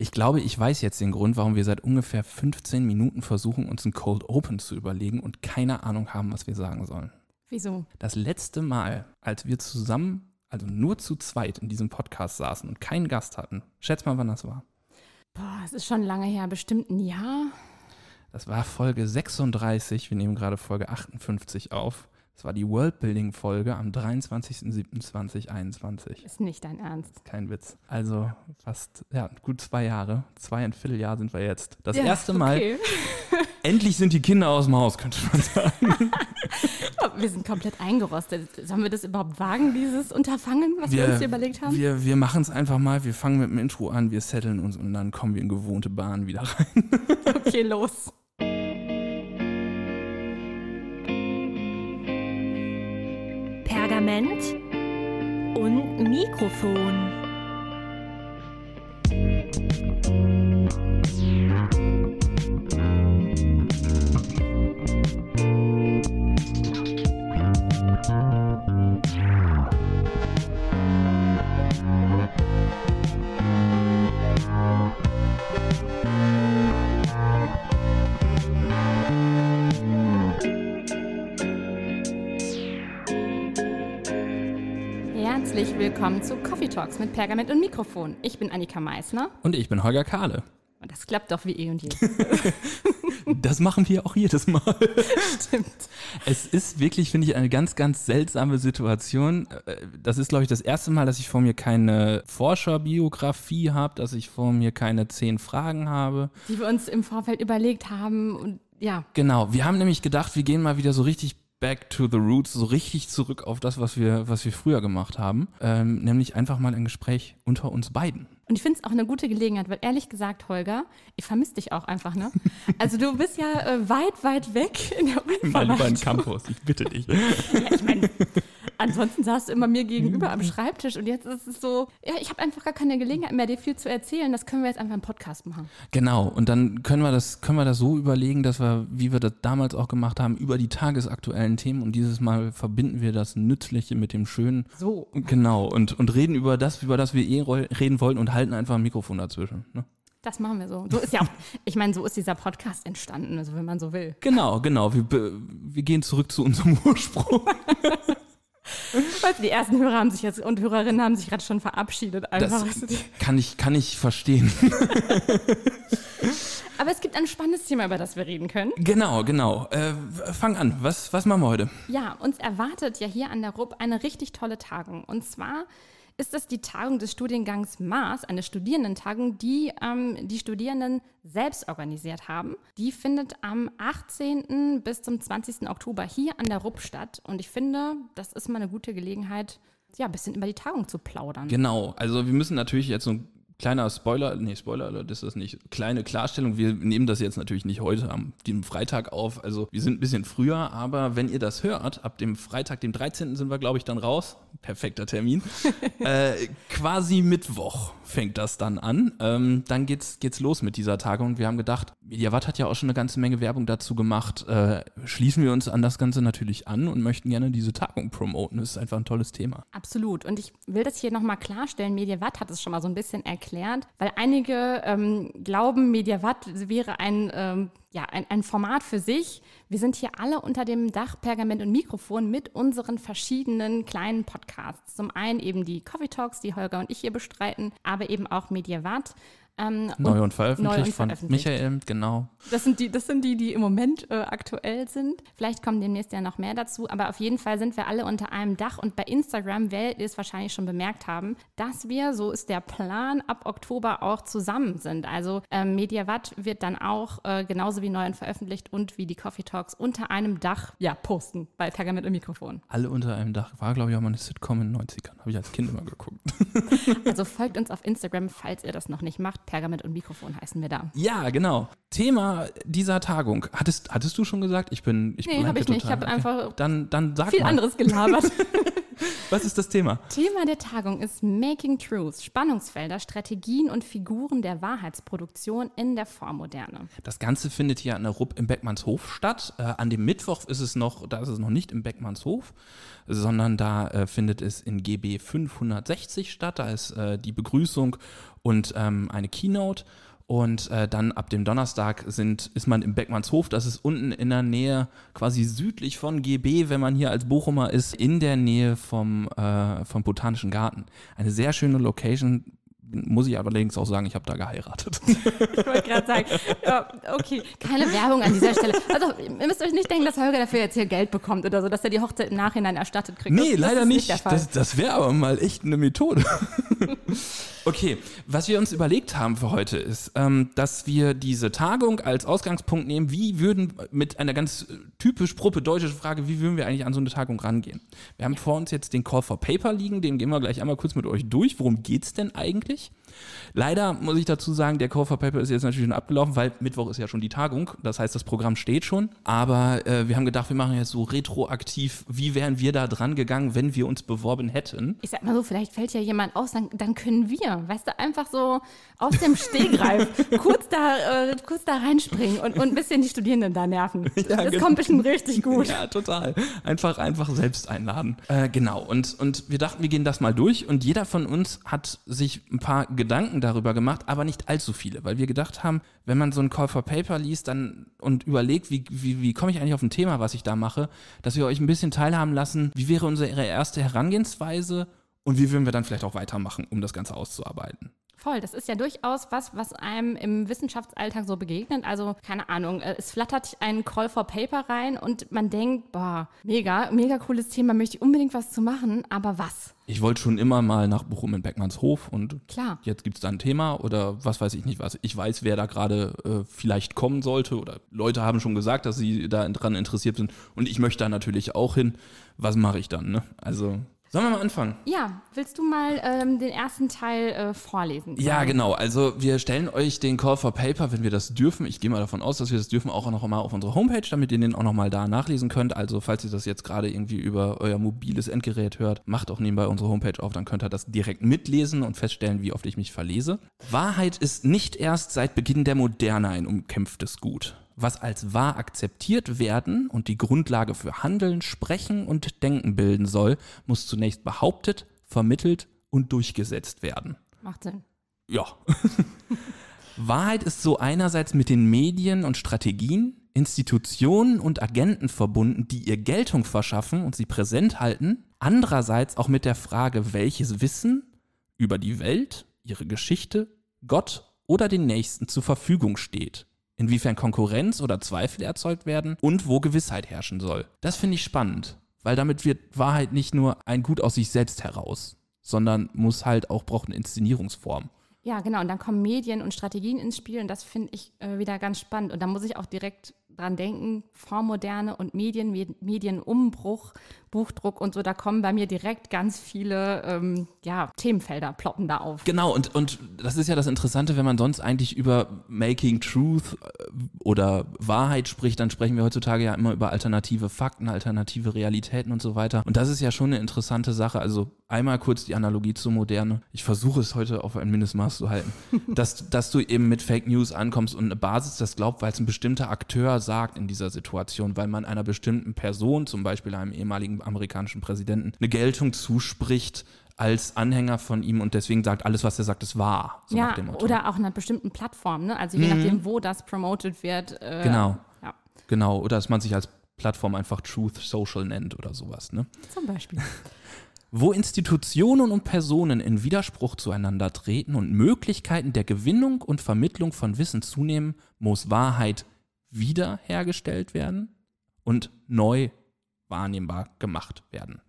Ich glaube, ich weiß jetzt den Grund, warum wir seit ungefähr 15 Minuten versuchen, uns ein Cold Open zu überlegen und keine Ahnung haben, was wir sagen sollen. Wieso? Das letzte Mal, als wir zusammen, also nur zu zweit in diesem Podcast saßen und keinen Gast hatten, schätz mal, wann das war. Boah, es ist schon lange her, bestimmt ein Jahr. Das war Folge 36, wir nehmen gerade Folge 58 auf. Das war die Worldbuilding-Folge am 23.07.2021. Ist nicht dein Ernst. Kein Witz. Also fast, ja, gut zwei Jahre. Zweieinviertel Jahr sind wir jetzt. Das Ja, erste Mal. okay. Endlich sind die Kinder aus dem Haus, könnte man sagen. Wir sind komplett eingerostet. Sollen wir das überhaupt wagen, dieses Unterfangen, was wir, uns hier überlegt haben? Wir, wir machen es einfach mal. Wir fangen mit dem Intro an, wir setteln uns und dann kommen wir in gewohnte Bahnen wieder rein. Okay, los. Pergament und Mikrofon. Herzlich willkommen zu Coffee Talks mit Pergament und Mikrofon. Ich bin Annika Meissner Und ich bin Holger Kahle. und das klappt doch wie eh und je. Das machen wir auch jedes Mal. Stimmt. Es ist wirklich, finde ich, eine ganz, ganz seltsame Situation. Äh, Das ist, glaube ich, das erste Mal, dass ich vor mir keine Forscherbiografie habe, dass ich vor mir keine zehn Fragen habe. Die wir uns im Vorfeld überlegt haben und ja, Genau, wir haben nämlich gedacht, wir gehen mal wieder so richtig back to the roots, so richtig zurück auf das, was wir, was wir früher gemacht haben. Ähm, nämlich einfach mal ein Gespräch unter uns beiden. Und ich finde es auch eine gute Gelegenheit, weil ehrlich gesagt, Holger, ich vermisse dich auch einfach, ne? Also du bist ja äh, weit, weit weg in der Unverwaltung. Campus, ich bitte dich. Ja, ich meine, ansonsten saßt du immer mir gegenüber am Schreibtisch und jetzt ist es so, ja, ich habe einfach gar keine Gelegenheit mehr, dir viel zu erzählen. Das können wir jetzt einfach im Podcast machen. Genau, und dann können wir das, können wir das so überlegen, dass wir, wie wir das damals auch gemacht haben, über die tagesaktuellen Themen und dieses Mal verbinden wir das Nützliche mit dem Schönen. So. Genau, und, und reden über das, über das wir eh reden wollten und halten einfach ein Mikrofon dazwischen. Ne? Das machen wir so. So ist ja auch, ich meine, so ist dieser Podcast entstanden, also wenn man so will. Genau, genau, wir, wir gehen zurück zu unserem Ursprung. Weißt du, die ersten Hörer haben sich jetzt und Hörerinnen haben sich gerade schon verabschiedet einfach. Das du, die- kann ich, kann ich verstehen. Aber es gibt ein spannendes Thema, über das wir reden können. genau, genau. Äh, fang an, was, was machen wir heute? Ja, uns erwartet ja hier an der RUB eine richtig tolle Tagung. Und zwar ist das die Tagung des Studiengangs Maß, eine Studierendentagung, die ähm, die Studierenden selbst organisiert haben. Die findet am 18. bis zum 20. Oktober hier an der RUB statt. Und ich finde, das ist mal eine gute Gelegenheit, ja, ein bisschen über die Tagung zu plaudern. Genau, also wir müssen natürlich jetzt so ein kleiner Spoiler, nee, Spoiler, das ist das nicht, kleine Klarstellung, wir nehmen das jetzt natürlich nicht heute am dem Freitag auf, also wir sind ein bisschen früher, aber wenn ihr das hört, ab dem Freitag, dem 13. sind wir, glaube ich, dann raus, perfekter Termin, äh, quasi Mittwoch fängt das dann an, ähm, dann geht's, geht's los mit dieser Tagung wir haben gedacht, Mediawatt hat ja auch schon eine ganze Menge Werbung dazu gemacht, äh, schließen wir uns an das Ganze natürlich an und möchten gerne diese Tagung promoten, das ist einfach ein tolles Thema. Absolut. Und ich will das hier nochmal klarstellen. Mediawatt hat es schon mal so ein bisschen erklärt, weil einige ähm, glauben, Mediawatt wäre ein, ähm, ja, ein, ein Format für sich. Wir sind hier alle unter dem Dach Pergament und Mikrofon mit unseren verschiedenen kleinen Podcasts. Zum einen eben die Coffee Talks, die Holger und ich hier bestreiten, aber eben auch Mediawatt. Ähm, Neu und veröffentlicht neu und von veröffentlicht. Michael, genau. Das sind die, das sind die, die im Moment äh, aktuell sind. Vielleicht kommen demnächst ja noch mehr dazu, aber auf jeden Fall sind wir alle unter einem Dach und bei Instagram werdet ihr es wahrscheinlich schon bemerkt haben, dass wir, so ist der Plan, ab Oktober auch zusammen sind. Also ähm, Mediawatt wird dann auch äh, genauso wie neu und veröffentlicht und wie die Coffee Talks unter einem Dach ja, posten bei Pergament und Mikrofon. Alle unter einem Dach. War, glaube ich, auch mal eine Sitcom in den 90ern. Habe ich als Kind immer geguckt. Also folgt uns auf Instagram, falls ihr das noch nicht macht. Pergament und Mikrofon heißen wir da. Ja, genau. Thema dieser Tagung. Hattest, hattest du schon gesagt? Ich bin. Ich Nee, bleibe hab ich nicht. Ich total- hab einfach Dann, dann sag Viel mal. anderes gelabert. Was ist das Thema? Thema der Tagung ist Making Truth, Spannungsfelder, Strategien und Figuren der Wahrheitsproduktion in der Vormoderne. Das Ganze findet hier an der RUP im Beckmannshof statt. Äh, an dem Mittwoch ist es noch, da ist es noch nicht im Beckmannshof, sondern da äh, findet es in GB 560 statt. Da ist äh, die Begrüßung und ähm, eine Keynote. Und äh, dann ab dem Donnerstag sind, ist man im Beckmannshof, das ist unten in der Nähe, quasi südlich von GB, wenn man hier als Bochumer ist, in der Nähe vom, äh, vom Botanischen Garten. Eine sehr schöne Location, muss ich allerdings auch sagen, ich habe da geheiratet. Ich wollte gerade sagen, ja, okay, keine Werbung an dieser Stelle. Also, ihr müsst euch nicht denken, dass Holger dafür jetzt hier Geld bekommt oder so, dass er die Hochzeit im Nachhinein erstattet kriegt. Nee, das, leider nicht. Fall. das das wäre aber mal echt eine Methode. okay, was wir uns überlegt haben für heute ist, ähm, dass wir diese Tagung als Ausgangspunkt nehmen, wie würden mit einer ganz typisch propädeutische Frage, wie würden wir eigentlich an so eine Tagung rangehen? Wir haben vor uns jetzt den Call for Paper liegen, den gehen wir gleich einmal kurz mit euch durch. Worum geht's denn eigentlich? wichtig. Leider muss ich dazu sagen, der Call for Paper ist jetzt natürlich schon abgelaufen, weil Mittwoch ist ja schon die Tagung. Das heißt, das Programm steht schon. Aber äh, wir haben gedacht, wir machen jetzt so retroaktiv, wie wären wir da dran gegangen, wenn wir uns beworben hätten. Ich sag mal so, vielleicht fällt ja jemand aus, dann, dann können wir, weißt du, einfach so aus dem Stegreif kurz, da, äh, kurz da reinspringen und, und ein bisschen die Studierenden da nerven. Ja, das genau. kommt bestimmt richtig gut. Ja, total. Einfach, einfach selbst einladen. Äh, genau. Und, und wir dachten, wir gehen das mal durch. Und jeder von uns hat sich ein paar Gedanken darüber gemacht, aber nicht allzu viele, weil wir gedacht haben, wenn man so ein Call for Paper liest dann und überlegt, wie, wie, wie komme ich eigentlich auf ein Thema, was ich da mache, dass wir euch ein bisschen teilhaben lassen, wie wäre unsere erste Herangehensweise und wie würden wir dann vielleicht auch weitermachen, um das Ganze auszuarbeiten. Voll, das ist ja durchaus was, was einem im Wissenschaftsalltag so begegnet. Also, keine Ahnung, äh, es flattert ein Call for Paper rein und man denkt, boah, mega, mega cooles Thema, möchte ich unbedingt was zu machen, aber was? Ich wollte schon immer mal nach Bochum in Beckmannshof und Klar. jetzt gibt es da ein Thema oder was weiß ich nicht was. Ich weiß, wer da gerade äh, vielleicht kommen sollte oder Leute haben schon gesagt, dass sie da dran interessiert sind und ich möchte da natürlich auch hin. Was mache ich dann? Ne? Also sollen wir mal anfangen? Ja, willst du mal ähm, den ersten Teil äh, vorlesen? Ja, genau. Also wir stellen euch den Call for Paper, wenn wir das dürfen. Ich gehe mal davon aus, dass wir das dürfen, auch noch mal auf unsere Homepage, damit ihr den auch noch mal da nachlesen könnt. Also falls ihr das jetzt gerade irgendwie über euer mobiles Endgerät hört, macht auch nebenbei unsere Homepage auf, dann könnt ihr das direkt mitlesen und feststellen, wie oft ich mich verlese. Wahrheit ist nicht erst seit Beginn der Moderne ein umkämpftes Gut. Was als wahr akzeptiert werden und die Grundlage für Handeln, Sprechen und Denken bilden soll, muss zunächst behauptet, vermittelt und durchgesetzt werden. Macht Sinn. Ja. Wahrheit ist so einerseits mit den Medien und Strategien, Institutionen und Agenten verbunden, die ihr Geltung verschaffen und sie präsent halten, andererseits auch mit der Frage, welches Wissen über die Welt, ihre Geschichte, Gott oder den Nächsten zur Verfügung steht, inwiefern Konkurrenz oder Zweifel erzeugt werden und wo Gewissheit herrschen soll. Das finde ich spannend, weil damit wird Wahrheit nicht nur ein Gut aus sich selbst heraus, sondern muss halt auch braucht eine Inszenierungsform. Ja, genau. Und dann kommen Medien und Strategien ins Spiel und das finde ich äh, wieder ganz spannend. Und da muss ich auch direkt dran denken, Vormoderne und Medien, Med Medienumbruch, Buchdruck und so, da kommen bei mir direkt ganz viele ähm, ja, Themenfelder ploppen da auf. Genau, und, und das ist ja das Interessante, wenn man sonst eigentlich über Making Truth äh, oder Wahrheit spricht, dann sprechen wir heutzutage ja immer über alternative Fakten, alternative Realitäten und so weiter. Und das ist ja schon eine interessante Sache. Also einmal kurz die Analogie zur Moderne. Ich versuche es heute auf ein Mindestmaß zu halten. dass, dass du eben mit Fake News ankommst und eine Basis das glaubt, weil es ein bestimmter Akteur sagt in dieser Situation, weil man einer bestimmten Person, zum Beispiel einem ehemaligen amerikanischen Präsidenten, eine Geltung zuspricht als Anhänger von ihm und deswegen sagt, alles, was er sagt, ist wahr. So ja, oder auch einer bestimmten Plattform, ne? Also je nachdem, wo das promoted wird. Äh, Genau. Ja, Genau, oder dass man sich als Plattform einfach Truth Social nennt oder sowas. Ne? zum Beispiel. Wo Institutionen und Personen in Widerspruch zueinander treten und Möglichkeiten der Gewinnung und Vermittlung von Wissen zunehmen, muss Wahrheit wiederhergestellt werden und neu wahrnehmbar gemacht werden.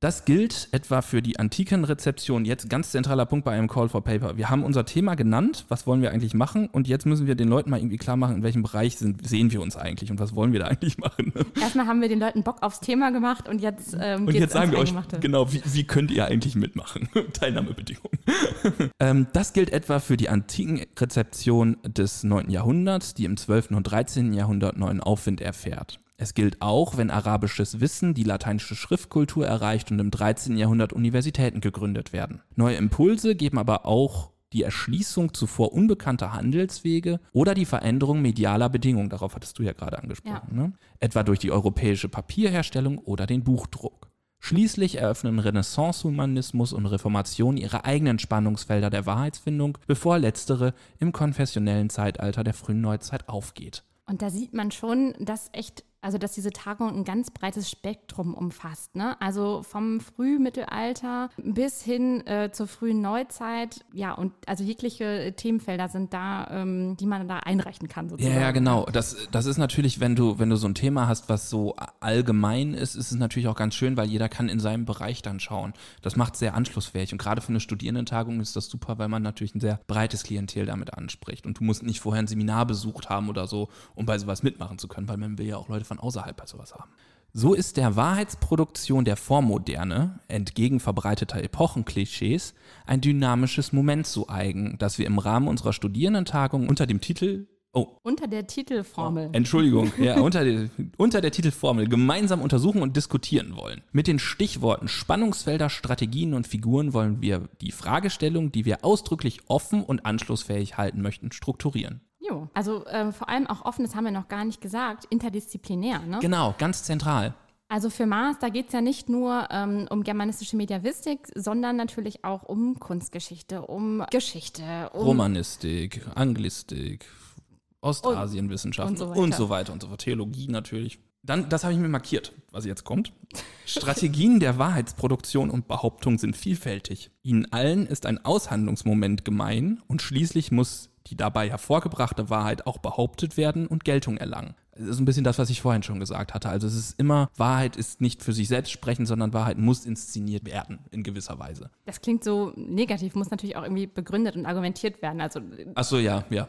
Das gilt etwa für die antiken Rezeption. Jetzt ganz zentraler Punkt bei einem Call for Paper. Wir haben unser Thema genannt, was wollen wir eigentlich machen und jetzt müssen wir den Leuten mal irgendwie klar machen, in welchem Bereich sind, sehen wir uns eigentlich und was wollen wir da eigentlich machen. Erstmal haben wir den Leuten Bock aufs Thema gemacht und jetzt ähm, Und jetzt sagen wir euch genau, wie, wie könnt ihr eigentlich mitmachen? Teilnahmebedingungen. ähm, das gilt etwa für die antiken Rezeption des 9. Jahrhunderts, die im 12. und 13. Jahrhundert neuen Aufwind erfährt. Es gilt auch, wenn arabisches Wissen die lateinische Schriftkultur erreicht und im 13. Jahrhundert Universitäten gegründet werden. Neue Impulse geben aber auch die Erschließung zuvor unbekannter Handelswege oder die Veränderung medialer Bedingungen, darauf hattest du ja gerade angesprochen, ne? etwa durch die europäische Papierherstellung oder den Buchdruck. Schließlich eröffnen Renaissance-Humanismus und Reformation ihre eigenen Spannungsfelder der Wahrheitsfindung, bevor letztere im konfessionellen Zeitalter der frühen Neuzeit aufgeht. Und da sieht man schon, dass echt also dass diese Tagung ein ganz breites Spektrum umfasst. Ne? Also vom Frühmittelalter bis hin äh, zur frühen Neuzeit. Ja, und also jegliche Themenfelder sind da, ähm, die man da einreichen kann. Sozusagen. Ja, ja, genau. Das, das ist natürlich, wenn du, wenn du so ein Thema hast, was so allgemein ist, ist es natürlich auch ganz schön, weil jeder kann in seinem Bereich dann schauen. Das macht sehr anschlussfähig. Und gerade für eine Studierendentagung ist das super, weil man natürlich ein sehr breites Klientel damit anspricht. Und du musst nicht vorher ein Seminar besucht haben oder so, um bei sowas mitmachen zu können, weil man will ja auch Leute von außerhalb bei sowas haben. So ist der Wahrheitsproduktion der Vormoderne, entgegen verbreiteter Epochenklischees, ein dynamisches Moment zu eigen, das wir im Rahmen unserer Studierendentagung unter dem Titel Oh. Unter der Titelformel. Oh, Entschuldigung, ja, unter, der, unter der Titelformel gemeinsam untersuchen und diskutieren wollen. Mit den Stichworten Spannungsfelder, Strategien und Figuren wollen wir die Fragestellung, die wir ausdrücklich offen und anschlussfähig halten möchten, strukturieren. Jo, also äh, vor allem auch offen, das haben wir noch gar nicht gesagt, interdisziplinär. Ne? Genau, ganz zentral. Also für Mars, da geht es ja nicht nur ähm, um germanistische Mediavistik, sondern natürlich auch um Kunstgeschichte, um Geschichte, um Romanistik, Anglistik, Ostasienwissenschaften und, und, so und so weiter und so fort. Theologie natürlich. Dann, das habe ich mir markiert, was jetzt kommt. Strategien der Wahrheitsproduktion und Behauptung sind vielfältig. Ihnen allen ist ein Aushandlungsmoment gemein und schließlich muss die dabei hervorgebrachte Wahrheit auch behauptet werden und Geltung erlangen. Das ist ein bisschen das, was ich vorhin schon gesagt hatte. Also es ist immer, Wahrheit ist nicht für sich selbst sprechen, sondern Wahrheit muss inszeniert werden, in gewisser Weise. Das klingt so negativ, muss natürlich auch irgendwie begründet und argumentiert werden. Also Ach so, ja, ja.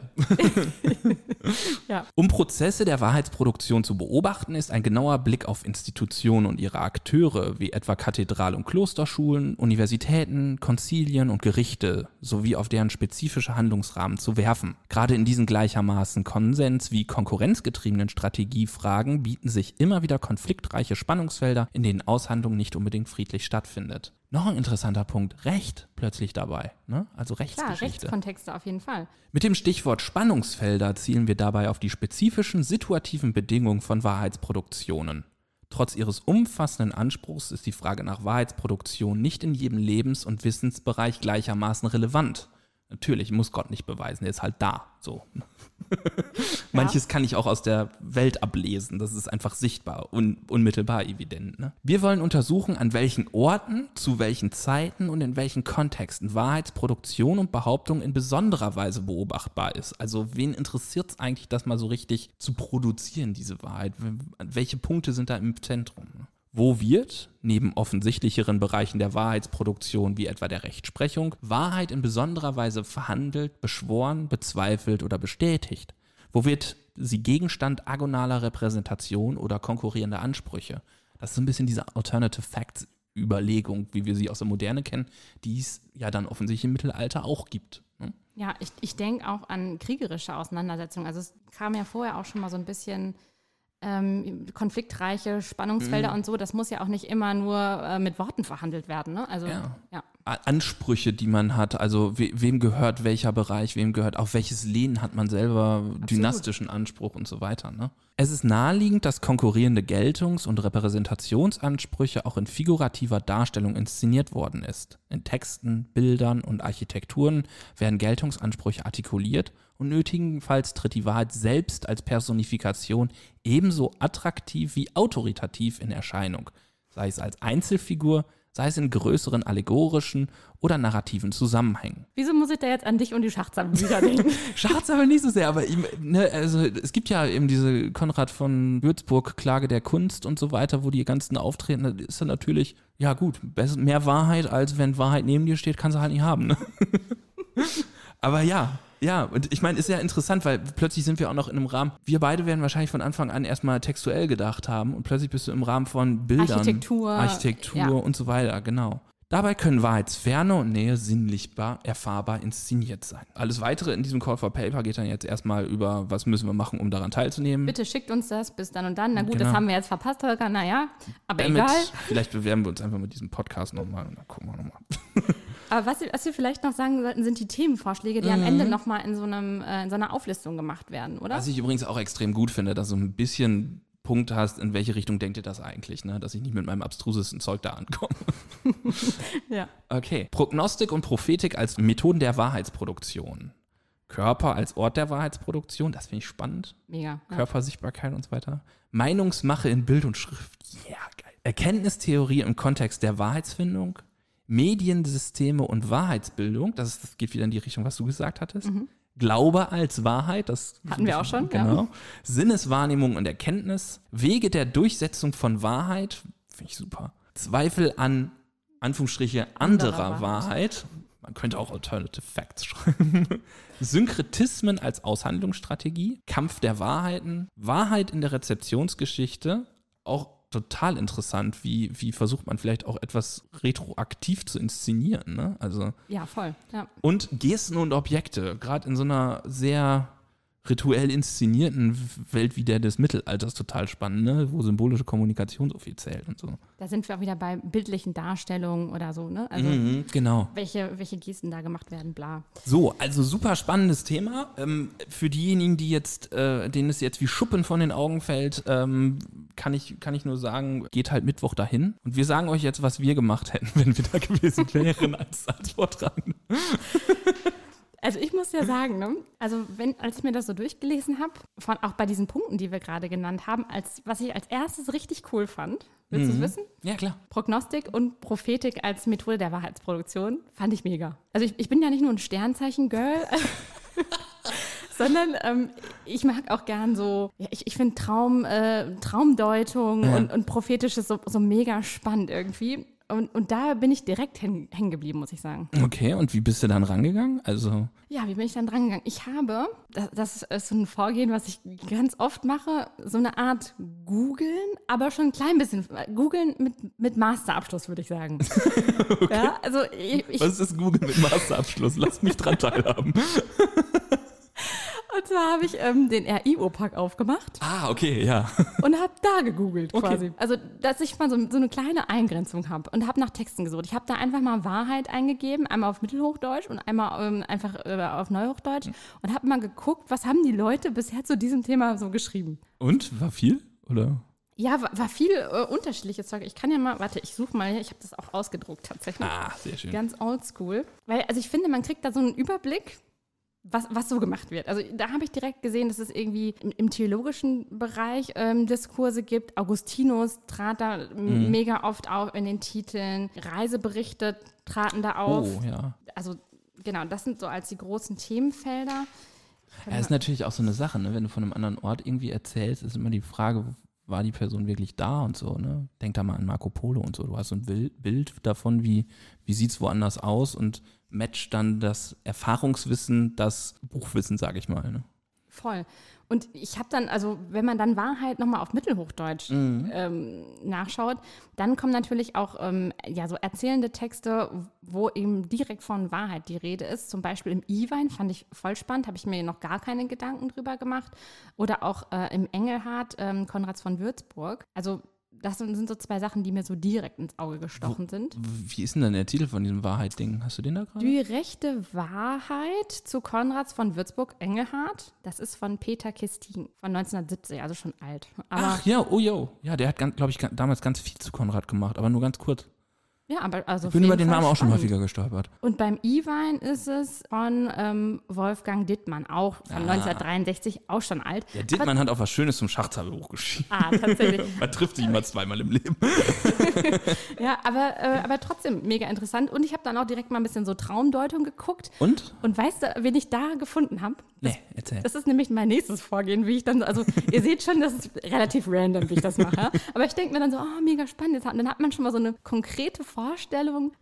ja. Um Prozesse der Wahrheitsproduktion zu beobachten, ist ein genauer Blick auf Institutionen und ihre Akteure, wie etwa Kathedral- und Klosterschulen, Universitäten, Konzilien und Gerichte, sowie auf deren spezifische Handlungsrahmen zu werfen. Gerade in diesen gleichermaßen Konsens wie konkurrenzgetriebenen Strategiefragen bieten sich immer wieder konfliktreiche Spannungsfelder, in denen Aushandlung nicht unbedingt friedlich stattfindet. Noch ein interessanter Punkt, Recht plötzlich dabei, ne? also Rechtsgeschichte. Klar, Rechtskontexte auf jeden Fall. Mit dem Stichwort Spannungsfelder zielen wir dabei auf die spezifischen situativen Bedingungen von Wahrheitsproduktionen. Trotz ihres umfassenden Anspruchs ist die Frage nach Wahrheitsproduktion nicht in jedem Lebens- und Wissensbereich gleichermaßen relevant. Natürlich muss Gott nicht beweisen, er ist halt da. So. Manches kann ich auch aus der Welt ablesen. Das ist einfach sichtbar, un unmittelbar evident. Ne? Wir wollen untersuchen, an welchen Orten, zu welchen Zeiten und in welchen Kontexten Wahrheitsproduktion und Behauptung in besonderer Weise beobachtbar ist. Also wen interessiert es eigentlich, das mal so richtig zu produzieren, diese Wahrheit? Welche Punkte sind da im Zentrum? Ne? Wo wird, neben offensichtlicheren Bereichen der Wahrheitsproduktion wie etwa der Rechtsprechung, Wahrheit in besonderer Weise verhandelt, beschworen, bezweifelt oder bestätigt? Wo wird sie Gegenstand agonaler Repräsentation oder konkurrierender Ansprüche? Das ist so ein bisschen diese Alternative Facts Überlegung, wie wir sie aus der Moderne kennen, die es ja dann offensichtlich im Mittelalter auch gibt. Ne? Ja, ich, ich denke auch an kriegerische Auseinandersetzungen. Also es kam ja vorher auch schon mal so ein bisschen ähm, konfliktreiche Spannungsfelder mhm. und so, das muss ja auch nicht immer nur äh, mit Worten verhandelt werden. Ne? Also, ja. ja. Ansprüche, die man hat, also we wem gehört welcher Bereich, wem gehört, auf welches Lehen hat man selber Absolut. dynastischen Anspruch und so weiter. Ne? Es ist naheliegend, dass konkurrierende Geltungs- und Repräsentationsansprüche auch in figurativer Darstellung inszeniert worden ist. In Texten, Bildern und Architekturen werden Geltungsansprüche artikuliert und nötigenfalls tritt die Wahrheit selbst als Personifikation ebenso attraktiv wie autoritativ in Erscheinung, sei es als Einzelfigur, sei es in größeren allegorischen oder narrativen Zusammenhängen. Wieso muss ich da jetzt an dich und die Schachsammelbücher denken? Schachsammeln nicht so sehr, aber ne, also es gibt ja eben diese Konrad von Würzburg Klage der Kunst und so weiter, wo die ganzen auftreten, da ist dann natürlich, ja gut, mehr Wahrheit, als wenn Wahrheit neben dir steht, kannst du halt nicht haben. Ne? aber ja, ja, und ich meine, ist ja interessant, weil plötzlich sind wir auch noch in einem Rahmen. Wir beide werden wahrscheinlich von Anfang an erstmal textuell gedacht haben und plötzlich bist du im Rahmen von Bildern, Architektur, Architektur ja. und so weiter, genau. Dabei können Wahrheitsferne und Nähe sinnlichbar, erfahrbar inszeniert sein. Alles weitere in diesem Call for Paper geht dann jetzt erstmal über, was müssen wir machen, um daran teilzunehmen. Bitte schickt uns das bis dann und dann. Na gut, Genau. das haben wir jetzt verpasst, Holger. Naja, aber Damit, egal. vielleicht bewerben wir uns einfach mit diesem Podcast nochmal und dann gucken wir nochmal. Aber was, wir- was wir vielleicht noch sagen sollten, sind die Themenvorschläge, die Mhm. am Ende nochmal in, so einem, äh, in so einer Auflistung gemacht werden, oder? Was ich übrigens auch extrem gut finde, dass du ein bisschen Punkt hast, in welche Richtung denkt ihr das eigentlich, ne? dass ich nicht mit meinem abstrusesten Zeug da ankomme. ja. Okay. Prognostik und Prophetik als Methoden der Wahrheitsproduktion. Körper als Ort der Wahrheitsproduktion, das finde ich spannend. Mega. Ja. Körpersichtbarkeit und so weiter. Meinungsmache in Bild und Schrift. Ja, geil. Erkenntnistheorie im Kontext der Wahrheitsfindung. Mediensysteme und Wahrheitsbildung. Das, ist, das geht wieder in die Richtung, was du gesagt hattest. Glaube als Wahrheit. Das Mhm. Hatten wir auch schon, ja. Genau. Sinneswahrnehmung und Erkenntnis. Wege der Durchsetzung von Wahrheit. Finde ich super. Zweifel an, Anführungsstriche, anderer, Anderer Wahrheit. Wahrheit. Man könnte auch Alternative Facts schreiben. Synkretismen als Aushandlungsstrategie, Kampf der Wahrheiten, Wahrheit in der Rezeptionsgeschichte, auch total interessant, wie, wie versucht man vielleicht auch etwas retroaktiv zu inszenieren. Ne? Also, ja, voll. Ja. und Gesten und Objekte, gerade in so einer sehr rituell inszenierten Welt wie der des Mittelalters total spannend, ne? wo symbolische Kommunikation so viel zählt und so. Da sind wir auch wieder bei bildlichen Darstellungen oder so, ne? Also Mhm, genau. welche, welche Gesten da gemacht werden, bla. So, also super spannendes Thema. Ähm, für diejenigen, die jetzt, äh, denen es jetzt wie Schuppen von den Augen fällt, ähm, kann, ich, kann ich nur sagen, geht halt Mittwoch dahin. Und wir sagen euch jetzt, was wir gemacht hätten, wenn wir da gewesen wären als, als Vortragende. Also ich muss ja sagen, ne? also wenn, als ich mir das so durchgelesen habe, von auch bei diesen Punkten, die wir gerade genannt haben, als was ich als erstes richtig cool fand, willst du es wissen? Ja, klar. Prognostik und Prophetik als Methode der Wahrheitsproduktion fand ich mega. Also ich, ich bin ja nicht nur ein Sternzeichen-Girl, sondern ähm, ich mag auch gern so, ja, ich, ich finde Traum, äh, Traumdeutung Ja. und, und Prophetisches so, so mega spannend irgendwie. Und, und da bin ich direkt hängen geblieben, muss ich sagen. Okay, und wie bist du dann rangegangen? Also, Ja, wie bin ich dann drangegangen? Ich habe, das, das ist so ein Vorgehen, was ich ganz oft mache, so eine Art Googeln, aber schon ein klein bisschen. Googeln mit, mit Masterabschluss, würde ich sagen. Ja, also ich, ich, was ist Google mit Masterabschluss? Lass mich dran teilhaben. und zwar habe ich ähm, den RI-OPAC aufgemacht ah, okay, ja. und habe da gegoogelt Okay. quasi. Also, dass ich mal so, so eine kleine Eingrenzung habe und habe nach Texten gesucht. Ich habe da einfach mal Wahrheit eingegeben, einmal auf Mittelhochdeutsch und einmal ähm, einfach äh, auf Neuhochdeutsch und habe mal geguckt, was haben die Leute bisher zu diesem Thema so geschrieben. Und, war viel? Oder? Ja, war, war viel äh, unterschiedliches Zeug. Ich kann ja mal, warte, ich suche mal, hier. ich habe das auch ausgedruckt tatsächlich. Ah, sehr schön. Ganz oldschool. Weil, also ich finde, man kriegt da so einen Überblick, was, was so gemacht wird. Also da habe ich direkt gesehen, dass es irgendwie im, im theologischen Bereich ähm, Diskurse gibt. Augustinus trat da Mhm. mega oft auf in den Titeln. Reiseberichte traten da auf. Oh, ja. Also genau, das sind so als die großen Themenfelder. Ja, ist natürlich auch so eine Sache, ne? Wenn du von einem anderen Ort irgendwie erzählst, ist immer die Frage, war die Person wirklich da und so, ne? Denk da mal an Marco Polo und so. Du hast so ein Bild davon, wie, wie sieht es woanders aus und matcht dann das Erfahrungswissen, das Buchwissen, sage ich mal. Ne? Voll. Und ich habe dann, also wenn man dann Wahrheit nochmal auf Mittelhochdeutsch ähm, nachschaut, dann kommen natürlich auch ähm, ja, so erzählende Texte, wo eben direkt von Wahrheit die Rede ist. Zum Beispiel im Iwein fand ich voll spannend, habe ich mir noch gar keine Gedanken drüber gemacht. Oder auch äh, im Engelhardt ähm, Konrads von Würzburg. Also das sind so zwei Sachen, die mir so direkt ins Auge gestochen sind. Wie ist denn dann der Titel von diesem Wahrheit-Ding? Hast du den da gerade? Die rechte Wahrheit zu Konrads von Würzburg-Engelhardt, das ist von Peter Kistin von 1970, also schon alt. Aber, Ach ja, oh yo. Ja, der hat, glaube ich, damals ganz viel zu Konrad gemacht, aber nur ganz kurz. Ja, aber also Ich bin über den Namen auch schon häufiger gestolpert. Und beim E-Wein ist es von ähm, Wolfgang Dittmann, auch von Ah. 1963, auch schon alt. Der Dittmann hat auch was Schönes zum Schachtafelbuch geschrieben. Ah, tatsächlich. Man trifft sich mal zweimal im Leben. ja, aber, äh, aber trotzdem mega interessant. Und ich habe dann auch direkt mal ein bisschen so Traumdeutung geguckt. Und? Und weißt du, wen ich da gefunden habe? Nee, erzähl. Das ist nämlich mein nächstes Vorgehen, wie ich dann, also ihr seht schon, das ist relativ random, wie ich das mache. Aber ich denke mir dann so, oh, mega spannend. Jetzt Dann hat man schon mal so eine konkrete Vorstellung,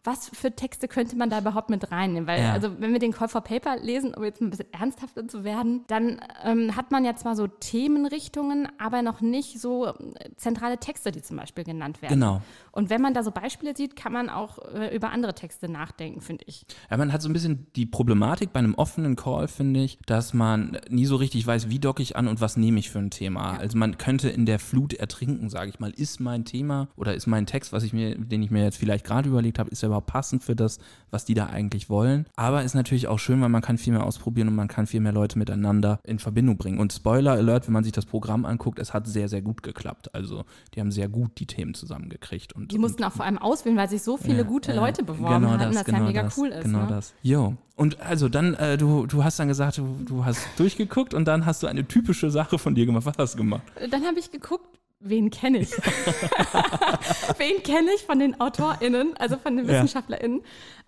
was für Texte könnte man da überhaupt mit reinnehmen. Weil, Ja. also wenn wir den Call for Paper lesen, um jetzt ein bisschen ernsthafter zu werden, dann ähm, hat man ja zwar so Themenrichtungen, aber noch nicht so äh, zentrale Texte, die zum Beispiel genannt werden. Genau. Und wenn man da so Beispiele sieht, kann man auch äh, über andere Texte nachdenken, finde ich. Ja, man hat so ein bisschen die Problematik bei einem offenen Call, finde ich, dass man nie so richtig weiß, wie docke ich an und was nehme ich für ein Thema. Also man könnte in der Flut ertrinken, sage ich mal. Ist mein Thema oder ist mein Text, was ich mir, den ich mir jetzt vielleicht gerade überlegt habe, ist er überhaupt passend für das, was die da eigentlich wollen? Aber ist natürlich auch schön, weil man kann viel mehr ausprobieren und man kann viel mehr Leute miteinander in Verbindung bringen. Und Spoiler Alert, wenn man sich das Programm anguckt, es hat sehr, sehr gut geklappt. Also die haben sehr gut die Themen zusammengekriegt. Und, Die mussten auch vor allem auswählen, weil sich so viele Ja, gute Leute beworben genau hatten, das, dass genau ja mega das, cool ist. Genau ne? das. Jo. Und also dann, äh, du, du hast dann gesagt, du, du hast durchgeguckt und dann hast du eine typische Sache von dir gemacht. Was hast du gemacht? Dann habe ich geguckt, wen kenne ich? wen kenne ich von den AutorInnen, also von den. WissenschaftlerInnen?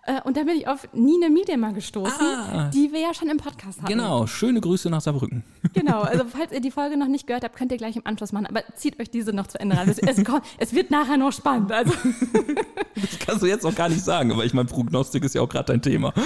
Äh, Und dann bin ich auf Nine Miedema gestoßen, Ah. die wir ja schon im Podcast hatten. Genau, schöne Grüße nach Saarbrücken. Genau, also falls ihr die Folge noch nicht gehört habt, könnt ihr gleich im Anschluss machen. Aber zieht euch diese noch zu Ende rein. Es, es, kommt, es wird nachher noch spannend. Also, Das kannst du jetzt noch gar nicht sagen, aber ich meine, Prognostik ist ja auch gerade dein Thema.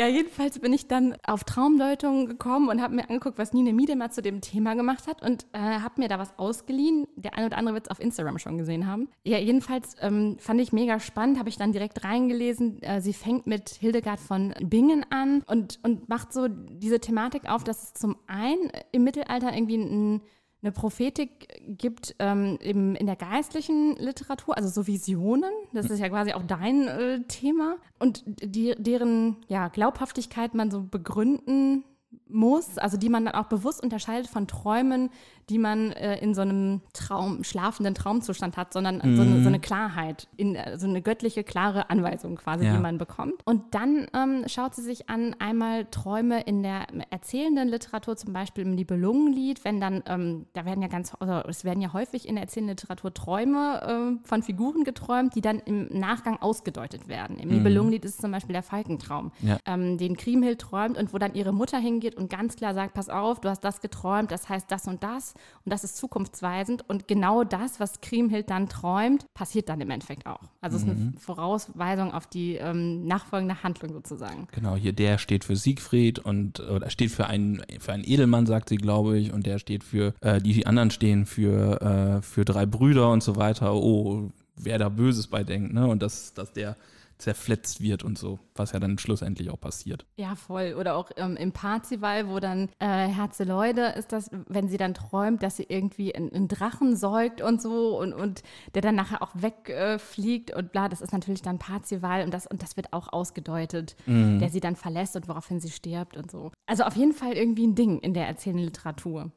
ja, jedenfalls bin ich dann auf Traumdeutungen gekommen und habe mir angeguckt, was Nine Miedema zu dem Thema gemacht hat und äh, habe mir da was ausgeliehen. Der eine oder andere wird es auf Instagram schon gesehen haben. Ja, jedenfalls ähm, fand ich mega spannend, habe ich dann direkt reingelesen. Äh, sie fängt mit Hildegard von Bingen an und, und macht so diese Thematik auf, dass es zum einen im Mittelalter irgendwie ein eine Prophetik gibt ähm, eben in der geistlichen Literatur, also so Visionen, das ist ja quasi auch dein äh, Thema, und die, deren ja, Glaubhaftigkeit man so begründen muss, also die man dann auch bewusst unterscheidet von Träumen, die man äh, in so einem Traum, schlafenden Traumzustand hat, sondern so, eine, so eine Klarheit, in, äh, so eine göttliche, klare Anweisung quasi, Ja. die man bekommt. Und dann ähm, schaut sie sich an einmal Träume in der erzählenden Literatur, zum Beispiel im Nibelungenlied, wenn dann, ähm, da werden ja ganz, also es werden ja häufig in der erzählenden Literatur Träume äh, von Figuren geträumt, die dann im Nachgang ausgedeutet werden. Im Nibelungenlied ist es zum Beispiel der Falkentraum, Ja. ähm, den Kriemhild träumt und wo dann ihre Mutter hingeht und ganz klar sagt, pass auf, du hast das geträumt, das heißt das und das und das ist zukunftsweisend und genau das, was Kriemhild dann träumt, passiert dann im Endeffekt auch. Also es ist eine Vorausweisung auf die ähm, nachfolgende Handlung sozusagen. Genau, hier der steht für Siegfried und oder steht für einen für einen Edelmann, sagt sie, glaube ich, und der steht für äh, die anderen stehen für äh, für drei Brüder und so weiter. Oh, wer da Böses bei denkt, ne? Und dass dass der zerfletzt wird und so, was ja dann schlussendlich auch passiert. Ja, voll. Oder auch ähm, im Parzival, wo dann äh, Herzeleude ist das, wenn sie dann träumt, dass sie irgendwie einen, einen Drachen säugt und so und, und der dann nachher auch wegfliegt äh, und bla, das ist natürlich dann Parzival und das, und das wird auch ausgedeutet, der sie dann verlässt und woraufhin sie stirbt und so. Also auf jeden Fall irgendwie ein Ding in der erzählenden Literatur.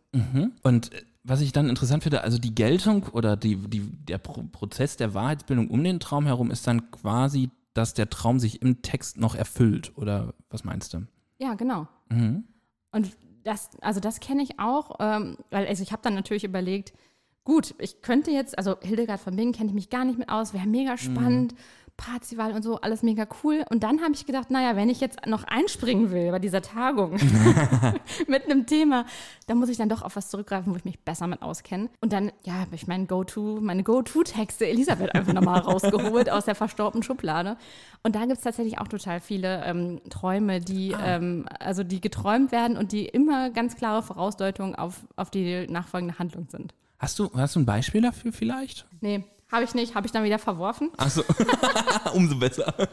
Und äh, was ich dann interessant finde, also die Geltung oder die, die, der Pro Prozess der Wahrheitsbildung um den Traum herum ist dann quasi, dass der Traum sich im Text noch erfüllt. Oder was meinst du? Ja, genau. Mhm. Und das, also das kenne ich auch, ähm, weil also ich habe dann natürlich überlegt, gut, ich könnte jetzt, also Hildegard von Bingen kenne ich mich gar nicht mit aus, wäre mega spannend, Parzival und so, alles mega cool. Und dann habe ich gedacht, naja, wenn ich jetzt noch einspringen will bei dieser Tagung mit einem Thema, dann muss ich dann doch auf was zurückgreifen, wo ich mich besser mit auskenne. Und dann, ja, habe ich mein Go-To, meine Go-To-Texte Elisabeth einfach nochmal rausgeholt aus der verstaubten Schublade. Und da gibt es tatsächlich auch total viele ähm, Träume, die, ähm, also die geträumt werden und die immer ganz klare Vorausdeutungen auf, auf die nachfolgende Handlung sind. Hast du, hast du ein Beispiel dafür vielleicht? Nee, habe ich nicht, habe ich dann wieder verworfen. Achso, umso besser.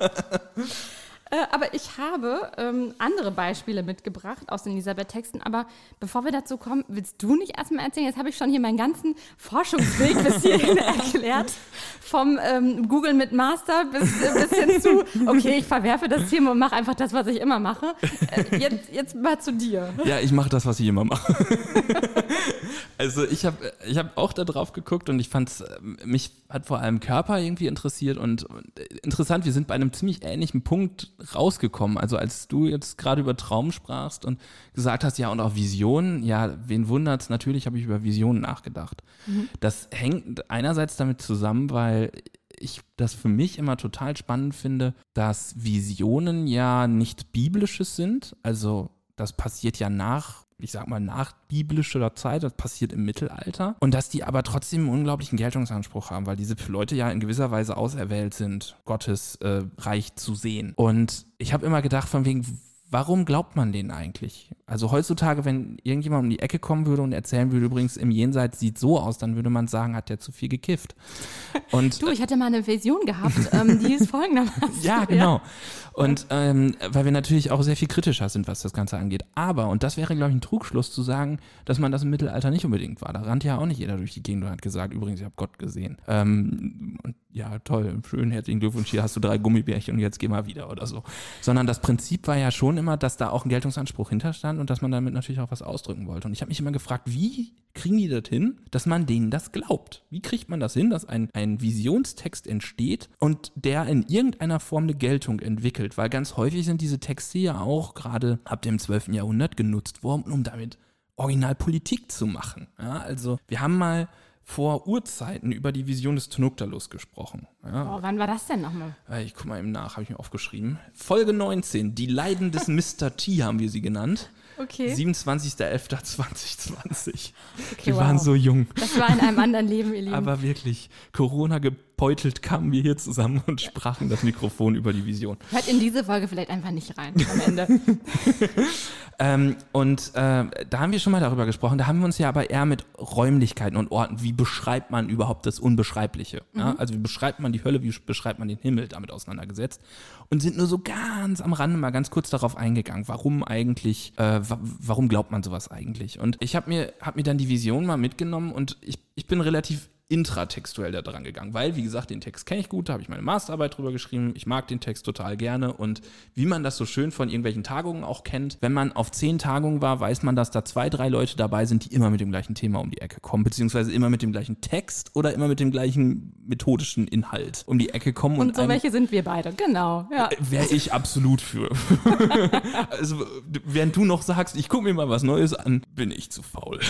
Äh, aber ich habe ähm, andere Beispiele mitgebracht aus den Elisabeth-Texten. Aber bevor wir dazu kommen, willst du nicht erstmal erzählen? Jetzt habe ich schon hier meinen ganzen Forschungsweg bis hierhin erklärt. Vom ähm, Google mit Master bis, äh, bis hin zu, okay, ich verwerfe das Thema und mache einfach das, was ich immer mache. Äh, jetzt, jetzt mal zu dir. Ja, ich mache das, was ich immer mache. also ich habe ich hab auch da drauf geguckt und ich fand's, äh, mich hat vor allem Körper irgendwie interessiert und und, äh, interessant, wir sind bei einem ziemlich ähnlichen Punkt rausgekommen. Also als du jetzt gerade über Traum sprachst und gesagt hast, ja und auch Visionen, ja, wen wundert's, natürlich habe ich über Visionen nachgedacht. Das hängt einerseits damit zusammen, weil ich das für mich immer total spannend finde, dass Visionen ja nicht biblisches sind. Also das passiert ja nach ich sag mal, nachbiblischer Zeit, das passiert im Mittelalter. Und dass die aber trotzdem einen unglaublichen Geltungsanspruch haben, weil diese Leute ja in gewisser Weise auserwählt sind, Gottes äh, Reich zu sehen. Und ich habe immer gedacht, von wegen, warum glaubt man denen eigentlich? Also heutzutage, wenn irgendjemand um die Ecke kommen würde und erzählen würde, übrigens im Jenseits sieht so aus, dann würde man sagen, hat der zu viel gekifft. Und du, ich hatte mal eine Vision gehabt, ähm, die ist folgendermaßen. ja, genau. Ja. Und ähm, weil wir natürlich auch sehr viel kritischer sind, was das Ganze angeht. Aber, und das wäre, glaube ich, ein Trugschluss zu sagen, dass man das im Mittelalter nicht unbedingt war. Da rannte ja auch nicht jeder durch die Gegend und hat gesagt, übrigens, ich habe Gott gesehen. Ähm, und ja, toll, schön, herzlichen Glückwunsch, hier hast du drei Gummibärchen und jetzt geh mal wieder oder so. Sondern das Prinzip war ja schon immer, dass da auch ein Geltungsanspruch hinterstand und dass man damit natürlich auch was ausdrücken wollte. Und ich habe mich immer gefragt, wie kriegen die das hin, dass man denen das glaubt? Wie kriegt man das hin, dass ein, ein Visionstext entsteht und der in irgendeiner Form eine Geltung entwickelt? Weil ganz häufig sind diese Texte ja auch gerade ab dem 12. Jahrhundert genutzt worden, um damit Originalpolitik zu machen. Ja, also wir haben mal vor Urzeiten über die Vision des Tunuktalus gesprochen. Ja. Oh, wann war das denn nochmal? Äh, ich guck mal eben nach, habe ich mir aufgeschrieben. Folge 19, die Leiden des Mr. T haben wir sie genannt. Okay. 27.11.2020. Okay, wir wow. waren so jung. Das war in einem anderen Leben, ihr Lieben. Aber wirklich, Corona gebeutelt kamen wir hier zusammen und sprachen das Mikrofon über die Vision. Hört in diese Folge vielleicht einfach nicht rein am Ende. ähm, und äh, da haben wir schon mal darüber gesprochen. Da haben wir uns ja aber eher mit Räumlichkeiten und Orten, wie beschreibt man überhaupt das Unbeschreibliche? Mhm. Ja? Also wie beschreibt man die Hölle, wie beschreibt man den Himmel damit auseinandergesetzt? Und sind nur so ganz am Rande mal ganz kurz darauf eingegangen, warum eigentlich, äh, warum glaubt man sowas eigentlich? Und ich habe mir, hab mir dann die Vision mal mitgenommen und ich, ich bin relativ intratextuell da dran gegangen, weil, wie gesagt, den Text kenne ich gut, da habe ich meine Masterarbeit drüber geschrieben, ich mag den Text total gerne und wie man das so schön von irgendwelchen Tagungen auch kennt, wenn man auf zehn Tagungen war, weiß man, dass da zwei, drei Leute dabei sind, die immer mit dem gleichen Thema um die Ecke kommen, beziehungsweise immer mit dem gleichen Text oder immer mit dem gleichen methodischen Inhalt um die Ecke kommen. Und, und so welche sind wir beide, genau. Ja. Äh, Wäre ich absolut für. also, während du noch sagst, ich gucke mir mal was Neues an, bin ich zu faul.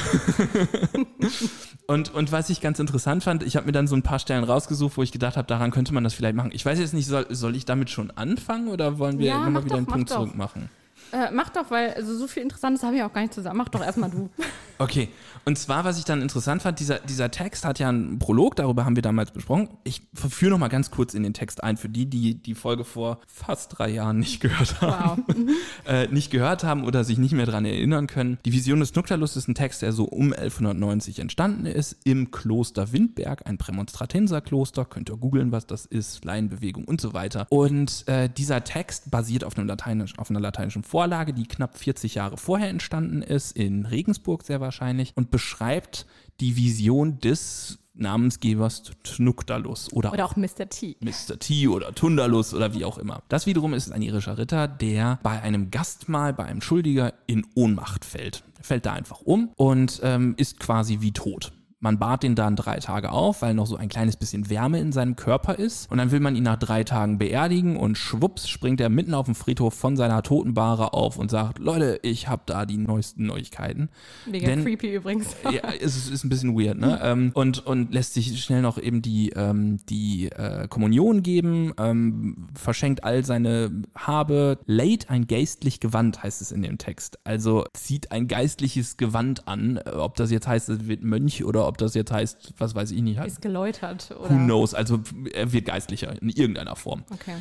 und, und was ich ganz interessant interessant fand, ich habe mir dann so ein paar Stellen rausgesucht, wo ich gedacht habe, daran könnte man das vielleicht machen. Ich weiß jetzt nicht, soll, soll ich damit schon anfangen oder wollen wir ja, immer mal wieder doch, einen Punkt zurück machen? Äh, mach doch, weil also so viel Interessantes habe ich auch gar nicht zusammen. Mach doch erstmal du. Okay, und zwar, was ich dann interessant fand, dieser, dieser Text hat ja einen Prolog, darüber haben wir damals besprochen. Ich verführe noch mal ganz kurz in den Text ein, für die, die die Folge vor fast drei Jahren nicht gehört haben. Wow. Mhm. äh, nicht gehört haben oder sich nicht mehr daran erinnern können. Die Vision des Nuktalus ist ein Text, der so um 1190 entstanden ist, im Kloster Windberg, ein Prämonstratenserkloster. Könnt ihr googeln, was das ist, Laienbewegung und so weiter. Und äh, dieser Text basiert auf, einem Lateinisch, auf einer lateinischen Vorlage, die knapp 40 Jahre vorher entstanden ist, in Regensburg sehr wahrscheinlich, und beschreibt die Vision des Namensgebers Tnukdalus oder, oder auch Mr. T. Mr. T oder Tundalus oder wie auch immer. Das wiederum ist ein irischer Ritter, der bei einem Gastmahl, bei einem Schuldiger in Ohnmacht fällt. Er fällt da einfach um und ähm, ist quasi wie tot. Man bahrt ihn dann drei Tage auf, weil noch so ein kleines bisschen Wärme in seinem Körper ist. Und dann will man ihn nach drei Tagen beerdigen und schwupps springt er mitten auf dem Friedhof von seiner Totenbahre auf und sagt, Leute, ich habe da die neuesten Neuigkeiten. Mega Denn, creepy übrigens. ja, es ist ein bisschen weird, ne? ähm, und, und lässt sich schnell noch eben die, ähm, die äh, Kommunion geben, ähm, verschenkt all seine Habe, lädt ein geistlich Gewand, heißt es in dem Text. Also zieht ein geistliches Gewand an, ob das jetzt heißt, es wird Mönch oder ob das jetzt heißt, was weiß ich nicht. Ist geläutert, oder? Who knows? Also er wird geistlicher in irgendeiner Form. Okay.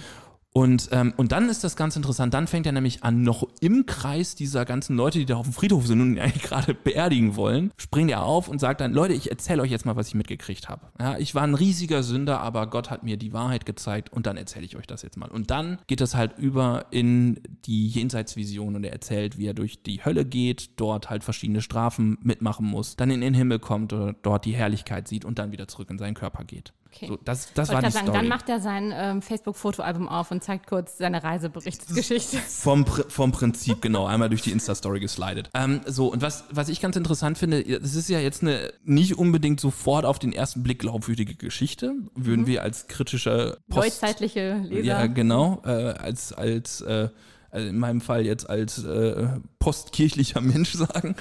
Und, ähm, und dann ist das ganz interessant. Dann fängt er nämlich an, noch im Kreis dieser ganzen Leute, die da auf dem Friedhof sind und ihn eigentlich gerade beerdigen wollen, springt er auf und sagt dann: Leute, ich erzähle euch jetzt mal, was ich mitgekriegt habe. Ja, ich war ein riesiger Sünder, aber Gott hat mir die Wahrheit gezeigt und dann erzähle ich euch das jetzt mal. Und dann geht es halt über in die Jenseitsvision und er erzählt, wie er durch die Hölle geht, dort halt verschiedene Strafen mitmachen muss, dann in den Himmel kommt oder dort die Herrlichkeit sieht und dann wieder zurück in seinen Körper geht. Okay. So, das das war die sagen, Story. Dann macht er sein ähm, Facebook-Fotoalbum auf und zeigt kurz seine Reiseberichtsgeschichte. Vom, vom Prinzip, genau. Einmal durch die Insta-Story geslidet. Ähm, so, und was, was ich ganz interessant finde, es ist ja jetzt eine nicht unbedingt sofort auf den ersten Blick glaubwürdige Geschichte. Würden mhm. wir als kritische Post... Neuzeitliche Leser. Ja, genau. Äh, als als äh, also in meinem Fall jetzt als äh, postkirchlicher Mensch sagen.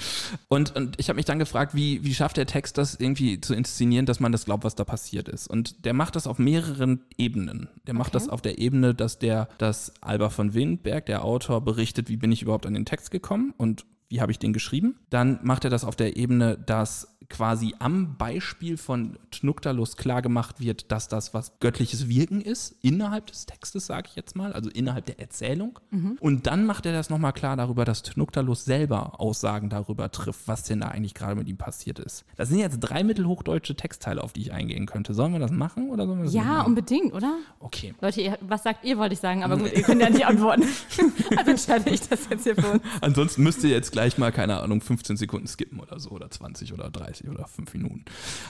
Und, und ich habe mich dann gefragt, wie, wie schafft der Text das irgendwie zu inszenieren, dass man das glaubt, was da passiert ist. Und der macht das auf mehreren Ebenen. Der macht okay. das auf der Ebene, dass der, dass Alba von Windberg, der Autor, berichtet, wie bin ich überhaupt an den Text gekommen und wie habe ich den geschrieben. Dann macht er das auf der Ebene, dass quasi am Beispiel von Tnuktalus klargemacht wird, dass das was göttliches Wirken ist, innerhalb des Textes, sage ich jetzt mal, also innerhalb der Erzählung. Und dann macht er das nochmal klar darüber, dass Tnuktalus selber Aussagen darüber trifft, was denn da eigentlich gerade mit ihm passiert ist. Das sind jetzt drei mittelhochdeutsche Textteile, auf die ich eingehen könnte. Sollen wir das machen oder sollen wir das Ja, machen? unbedingt, oder? Okay. Leute, ihr, was sagt ihr, wollte ich sagen, aber gut, ihr könnt ja nicht antworten. also entscheide ich das jetzt hier für uns. Ansonsten müsst ihr jetzt gleich mal, keine Ahnung, 15 Sekunden skippen oder so, oder 20 oder 30 oder 5 Minuten.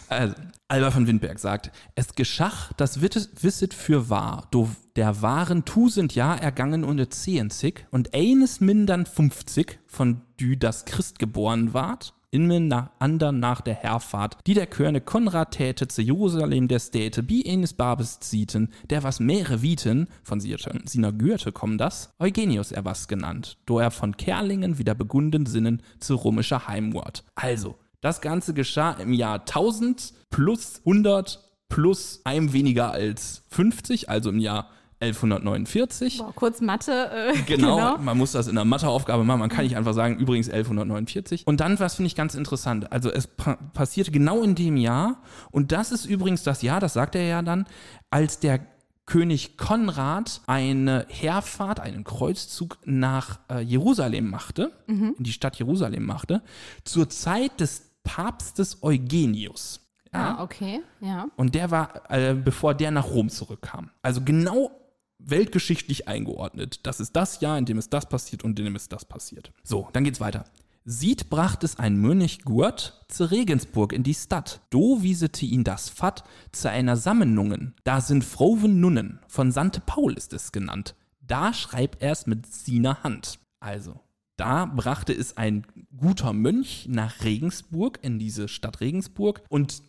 Also, Alba von Windberg sagt, es geschach, das wisset für wahr, do der wahren Tusend Jahr ergangen und zehenzig und eines mindern 50, von dü das Christ geboren ward, in mir nach andern nach der Herfahrt, die der Körne Konrad täte zu Jerusalem der Städte, bi enes Babes zieten, der was mehrere Wieten, von siner Gürte kommen das, Eugenius er was genannt, do er von Kerlingen wieder begunden sinnen zu römischer Heimwort. Also, das Ganze geschah im Jahr 1000 plus 100 plus einem weniger als 50, also im Jahr 1149. Boah, kurz Mathe. Äh, Genau, man muss das in einer Matheaufgabe machen. Man kann nicht einfach sagen, übrigens 1149. Und dann, was finde ich ganz interessant, also es pa passierte genau in dem Jahr, und das ist übrigens das Jahr, das sagt er ja dann, als der König Konrad eine Heerfahrt, einen Kreuzzug nach äh, Jerusalem machte, in die Stadt Jerusalem machte, zur Zeit des Papstes Eugenius. Ah, okay, ja. Und der war, äh, bevor der nach Rom zurückkam. Also genau weltgeschichtlich eingeordnet. Das ist das Jahr, in dem ist das passiert und in dem ist das passiert. So, dann geht's weiter. Sieht bracht es ein Mönch Gurt zu Regensburg in die Stadt. Do wiesete ihn das Fatt zu einer Sammenungen. Da sind froven Nunnen. Von Sante Paul ist es genannt. Da schreibt er's mit siner Hand. Also, da brachte es ein guter Mönch nach Regensburg, in diese Stadt Regensburg, und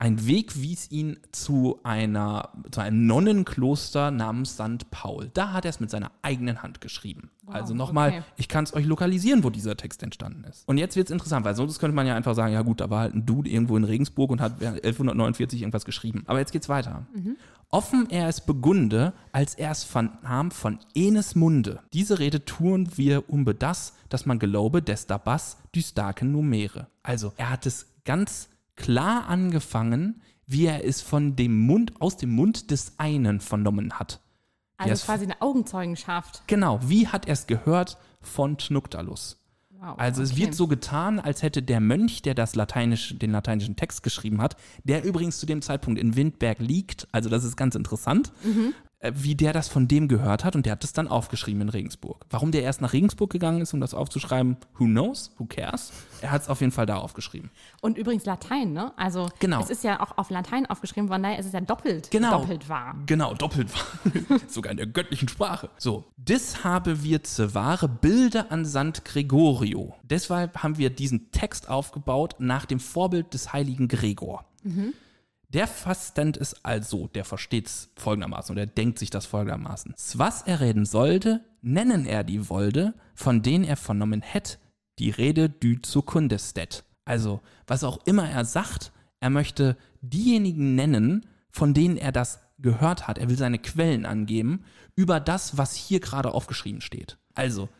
ein Weg wies ihn zu, einer, zu einem Nonnenkloster namens St. Paul. Da hat er es mit seiner eigenen Hand geschrieben. also nochmal, okay. ich kann es euch lokalisieren, wo dieser Text entstanden ist. Und jetzt wird es interessant, weil sonst könnte man ja einfach sagen, ja gut, da war halt ein Dude irgendwo in Regensburg und hat 1149 irgendwas geschrieben. Aber jetzt geht's weiter. Offen er es begunde, als er es vernahm von Enes Munde. Diese Rede tun wir um das, dass man glaube, des dabas die starken Numere. Also, er hat es ganz klar angefangen, wie er es von dem Mund, aus dem Mund des einen vernommen hat. Also quasi eine Augenzeugenschaft. Genau, wie hat er es gehört von Tnuktalus? Wow, Also es okay. wird so getan, als hätte der Mönch, der das Lateinisch, den lateinischen Text geschrieben hat, der übrigens zu dem Zeitpunkt in Windberg liegt, also das ist ganz interessant, Mhm. Äh, wie der das von dem gehört hat und der hat das dann aufgeschrieben in Regensburg. Warum der erst nach Regensburg gegangen ist, um das aufzuschreiben, who knows, who cares? Er hat es auf jeden Fall da aufgeschrieben. Und übrigens Latein, ne? Also Genau. es ist ja auch auf Latein aufgeschrieben worden, daher ist es ja doppelt, Genau. doppelt wahr. Genau, doppelt wahr. Sogar in der göttlichen Sprache. So, das habe wir zu wahre Bilder an Sant Gregorio. Deshalb haben wir diesen Text aufgebaut nach dem Vorbild des heiligen Gregor. Der Verstand ist also, der versteht's folgendermaßen oder denkt sich das folgendermaßen. Was er reden sollte, nennen er die Wolde, von denen er vernommen hätt, die Rede dü zu Kundestet. Also, was auch immer er sagt, er möchte diejenigen nennen, von denen er das gehört hat. Er will seine Quellen angeben über das, was hier gerade aufgeschrieben steht. Also,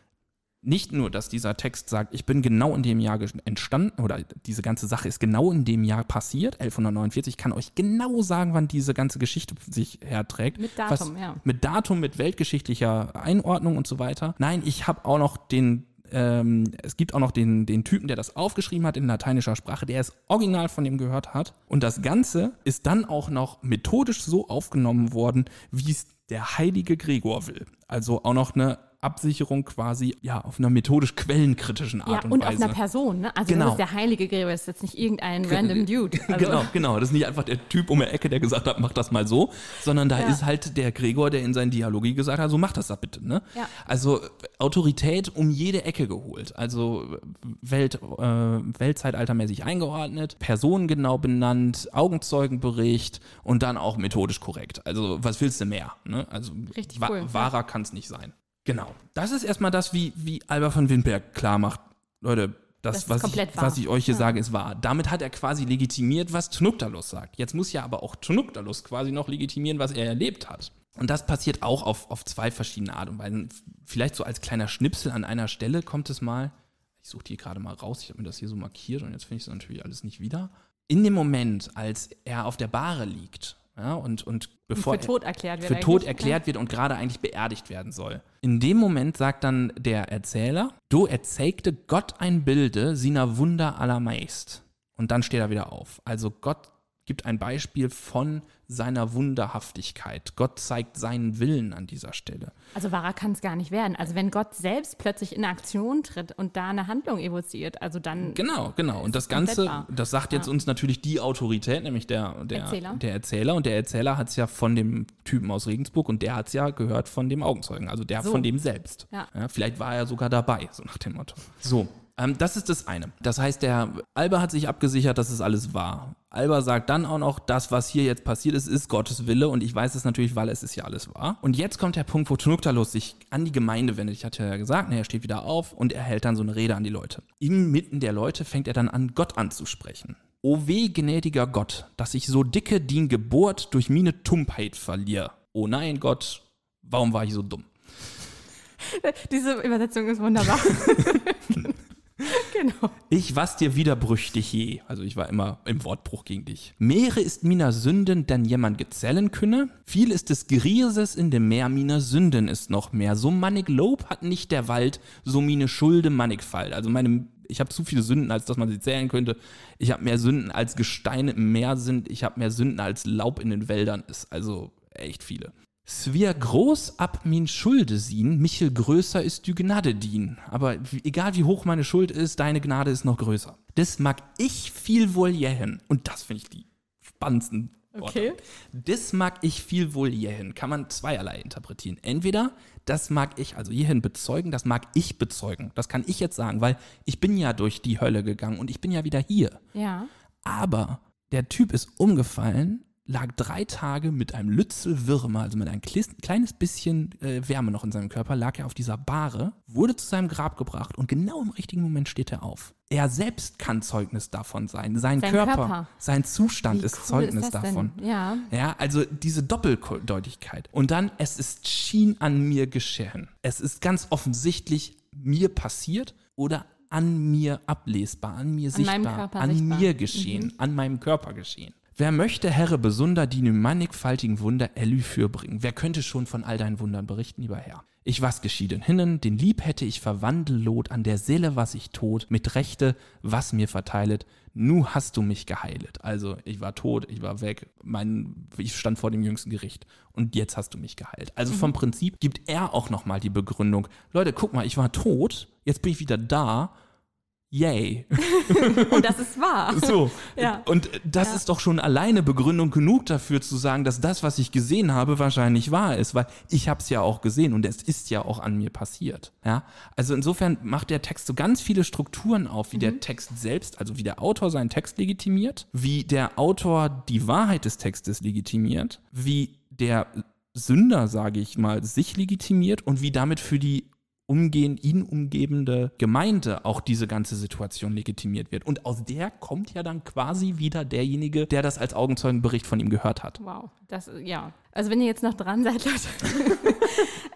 nicht nur, dass dieser Text sagt, ich bin genau in dem Jahr entstanden oder diese ganze Sache ist genau in dem Jahr passiert, 1149, ich kann euch genau sagen, wann diese ganze Geschichte sich herträgt. Mit Datum, ja. Mit Datum, mit weltgeschichtlicher Einordnung und so weiter. Nein, ich habe auch noch den, ähm, es gibt auch noch den, den Typen, der das aufgeschrieben hat in lateinischer Sprache, der es original von dem gehört hat. Und das Ganze ist dann auch noch methodisch so aufgenommen worden, wie es der heilige Gregor will. Also auch noch eine Absicherung quasi, ja, auf einer methodisch quellenkritischen Art Ja, und, und Weise. auf einer Person, ne? Also Genau. das ist der heilige Gregor, das ist jetzt nicht irgendein random Dude. Also, Genau, genau. Das ist nicht einfach der Typ um die Ecke, der gesagt hat, mach das mal so, sondern da Ja. ist halt der Gregor, der in seinen Dialogie gesagt hat, so mach das da bitte. Ne? Ja. Also äh, Autorität um jede Ecke geholt. Also äh, Welt, äh, Weltzeitaltermäßig eingeordnet, Personen genau benannt, Augenzeugenbericht und dann auch methodisch korrekt. Also was willst du mehr? Ne? Also Richtig wa cool, ja. wahrer kann es nicht sein. Genau. Das ist erstmal das, wie, wie Alba von Windberg klar macht. Leute, das, Das was, ich, was ich euch hier sage, ist wahr. Damit hat er quasi legitimiert, was Tnuktalus sagt. Jetzt muss ja aber auch Tnuktalus quasi noch legitimieren, was er erlebt hat. Und das passiert auch auf, auf zwei verschiedene Art und Weisen. Vielleicht so als kleiner Schnipsel an einer Stelle kommt es mal. ich suche die gerade mal raus, ich habe mir das hier so markiert und jetzt finde ich es natürlich alles nicht wieder. In dem Moment, als er auf der Bahre liegt ja, und, und bevor für tot erklärt wird. für tot erklärt wird und gerade eigentlich beerdigt werden soll. In dem Moment sagt dann der Erzähler, du erzeigte Gott ein Bilde sina Wunder allermeist. Und dann steht er wieder auf. Also Gott gibt ein Beispiel von seiner Wunderhaftigkeit. Gott zeigt seinen Willen an dieser Stelle. Also wahrer kann es gar nicht werden. Also wenn Gott selbst plötzlich in Aktion tritt und da eine Handlung evoziert, also dann. Genau, genau. Und das Ganze, das sagt jetzt uns natürlich die Autorität, nämlich der, der Erzähler. Der Erzähler. Und der Erzähler hat es ja von dem Typen aus Regensburg und der hat es ja gehört von dem Augenzeugen, also der So. von dem selbst. Ja. vielleicht war er sogar dabei, so nach dem Motto. So. Ähm, das ist das eine. Das heißt, der Alba hat sich abgesichert, dass es alles wahr. Alba sagt dann auch noch, das, was hier jetzt passiert ist, ist Gottes Wille und ich weiß es natürlich, weil es ist ja alles wahr. Und jetzt kommt der Punkt, wo Tnuktalos sich an die Gemeinde wendet. Ich hatte ja gesagt, ne, er steht wieder auf und er hält dann so eine Rede an die Leute. Inmitten der Leute fängt er dann an, Gott anzusprechen. O weh, gnädiger Gott, dass ich so dicke din Geburt durch mine Tumpheit verliere. Oh nein, Gott, warum war ich so dumm? Diese Übersetzung ist wunderbar. genau. Ich was dir widerbrüchtig je. Also ich war immer im Wortbruch gegen dich. Meere ist miner Sünden, denn jemand gezellen könne. Viel ist des Grieses in dem Meer miner Sünden ist noch mehr. So mannig Lob hat nicht der Wald, so mine Schulde mannigfalt. Also meine, ich habe zu viele Sünden, als dass man sie zählen könnte. Ich habe mehr Sünden als Gesteine im Meer sind. Ich habe mehr Sünden als Laub in den Wäldern ist. Also echt viele. Svir groß ab min Schulde sien, Michel größer ist die Gnade dien. Aber egal wie hoch meine Schuld ist, deine Gnade ist noch größer. Das mag ich viel wohl jähen. Und das finde ich die spannendsten Worte. Okay. Das mag ich viel wohl jähen. Kann man zweierlei interpretieren. Entweder das mag ich, also hierhin bezeugen, das mag ich bezeugen. Das kann ich jetzt sagen, weil ich bin ja durch die Hölle gegangen und ich bin ja wieder hier. Ja. Aber der Typ ist umgefallen, lag drei Tage mit einem Lützel Würmer, also mit einem kleines bisschen äh, Wärme noch in seinem Körper, lag er auf dieser Bahre, wurde zu seinem Grab gebracht und genau im richtigen Moment steht er auf. Er selbst kann Zeugnis davon sein. Sein, Sein Körper, Körper. sein Zustand Wie ist cool Zeugnis ist davon. Denn? Ja. Ja, also diese Doppeldeutigkeit. Und dann, es ist schien an mir geschehen. Es ist ganz offensichtlich mir passiert oder an mir ablesbar, an mir An sichtbar, an sichtbar. Mhm. mir geschehen, an meinem Körper geschehen. Wer möchte, Herre, besunder die mannigfaltigen Wunder Elü fürbringen? Wer könnte schon von all deinen Wundern berichten, lieber Herr? Ich was geschieden hinnen, den Lieb hätte ich verwandelt, an der Seele was ich tot, mit Rechte, was mir verteilet, nu hast du mich geheilet. Also ich war tot, ich war weg, mein, ich stand vor dem jüngsten Gericht und jetzt hast du mich geheilt. Also vom Prinzip gibt er auch nochmal die Begründung, Leute, guck mal, ich war tot, jetzt bin ich wieder da, yay. Und das ist wahr. So. Ja. Und das Ja. ist doch schon alleine Begründung genug dafür zu sagen, dass das, was ich gesehen habe, wahrscheinlich wahr ist, weil ich habe es ja auch gesehen und es ist ja auch an mir passiert. Ja? Also insofern macht der Text so ganz viele Strukturen auf, wie Mhm. der Text selbst, also wie der Autor seinen Text legitimiert, wie der Autor die Wahrheit des Textes legitimiert, wie der Sünder, sage ich mal, sich legitimiert und wie damit für die umgehen, ihn umgebende Gemeinde auch diese ganze Situation legitimiert wird. Und aus der kommt ja dann quasi wieder derjenige, der das als Augenzeugenbericht von ihm gehört hat. Wow, das, ja. Also wenn ihr jetzt noch dran seid, Leute.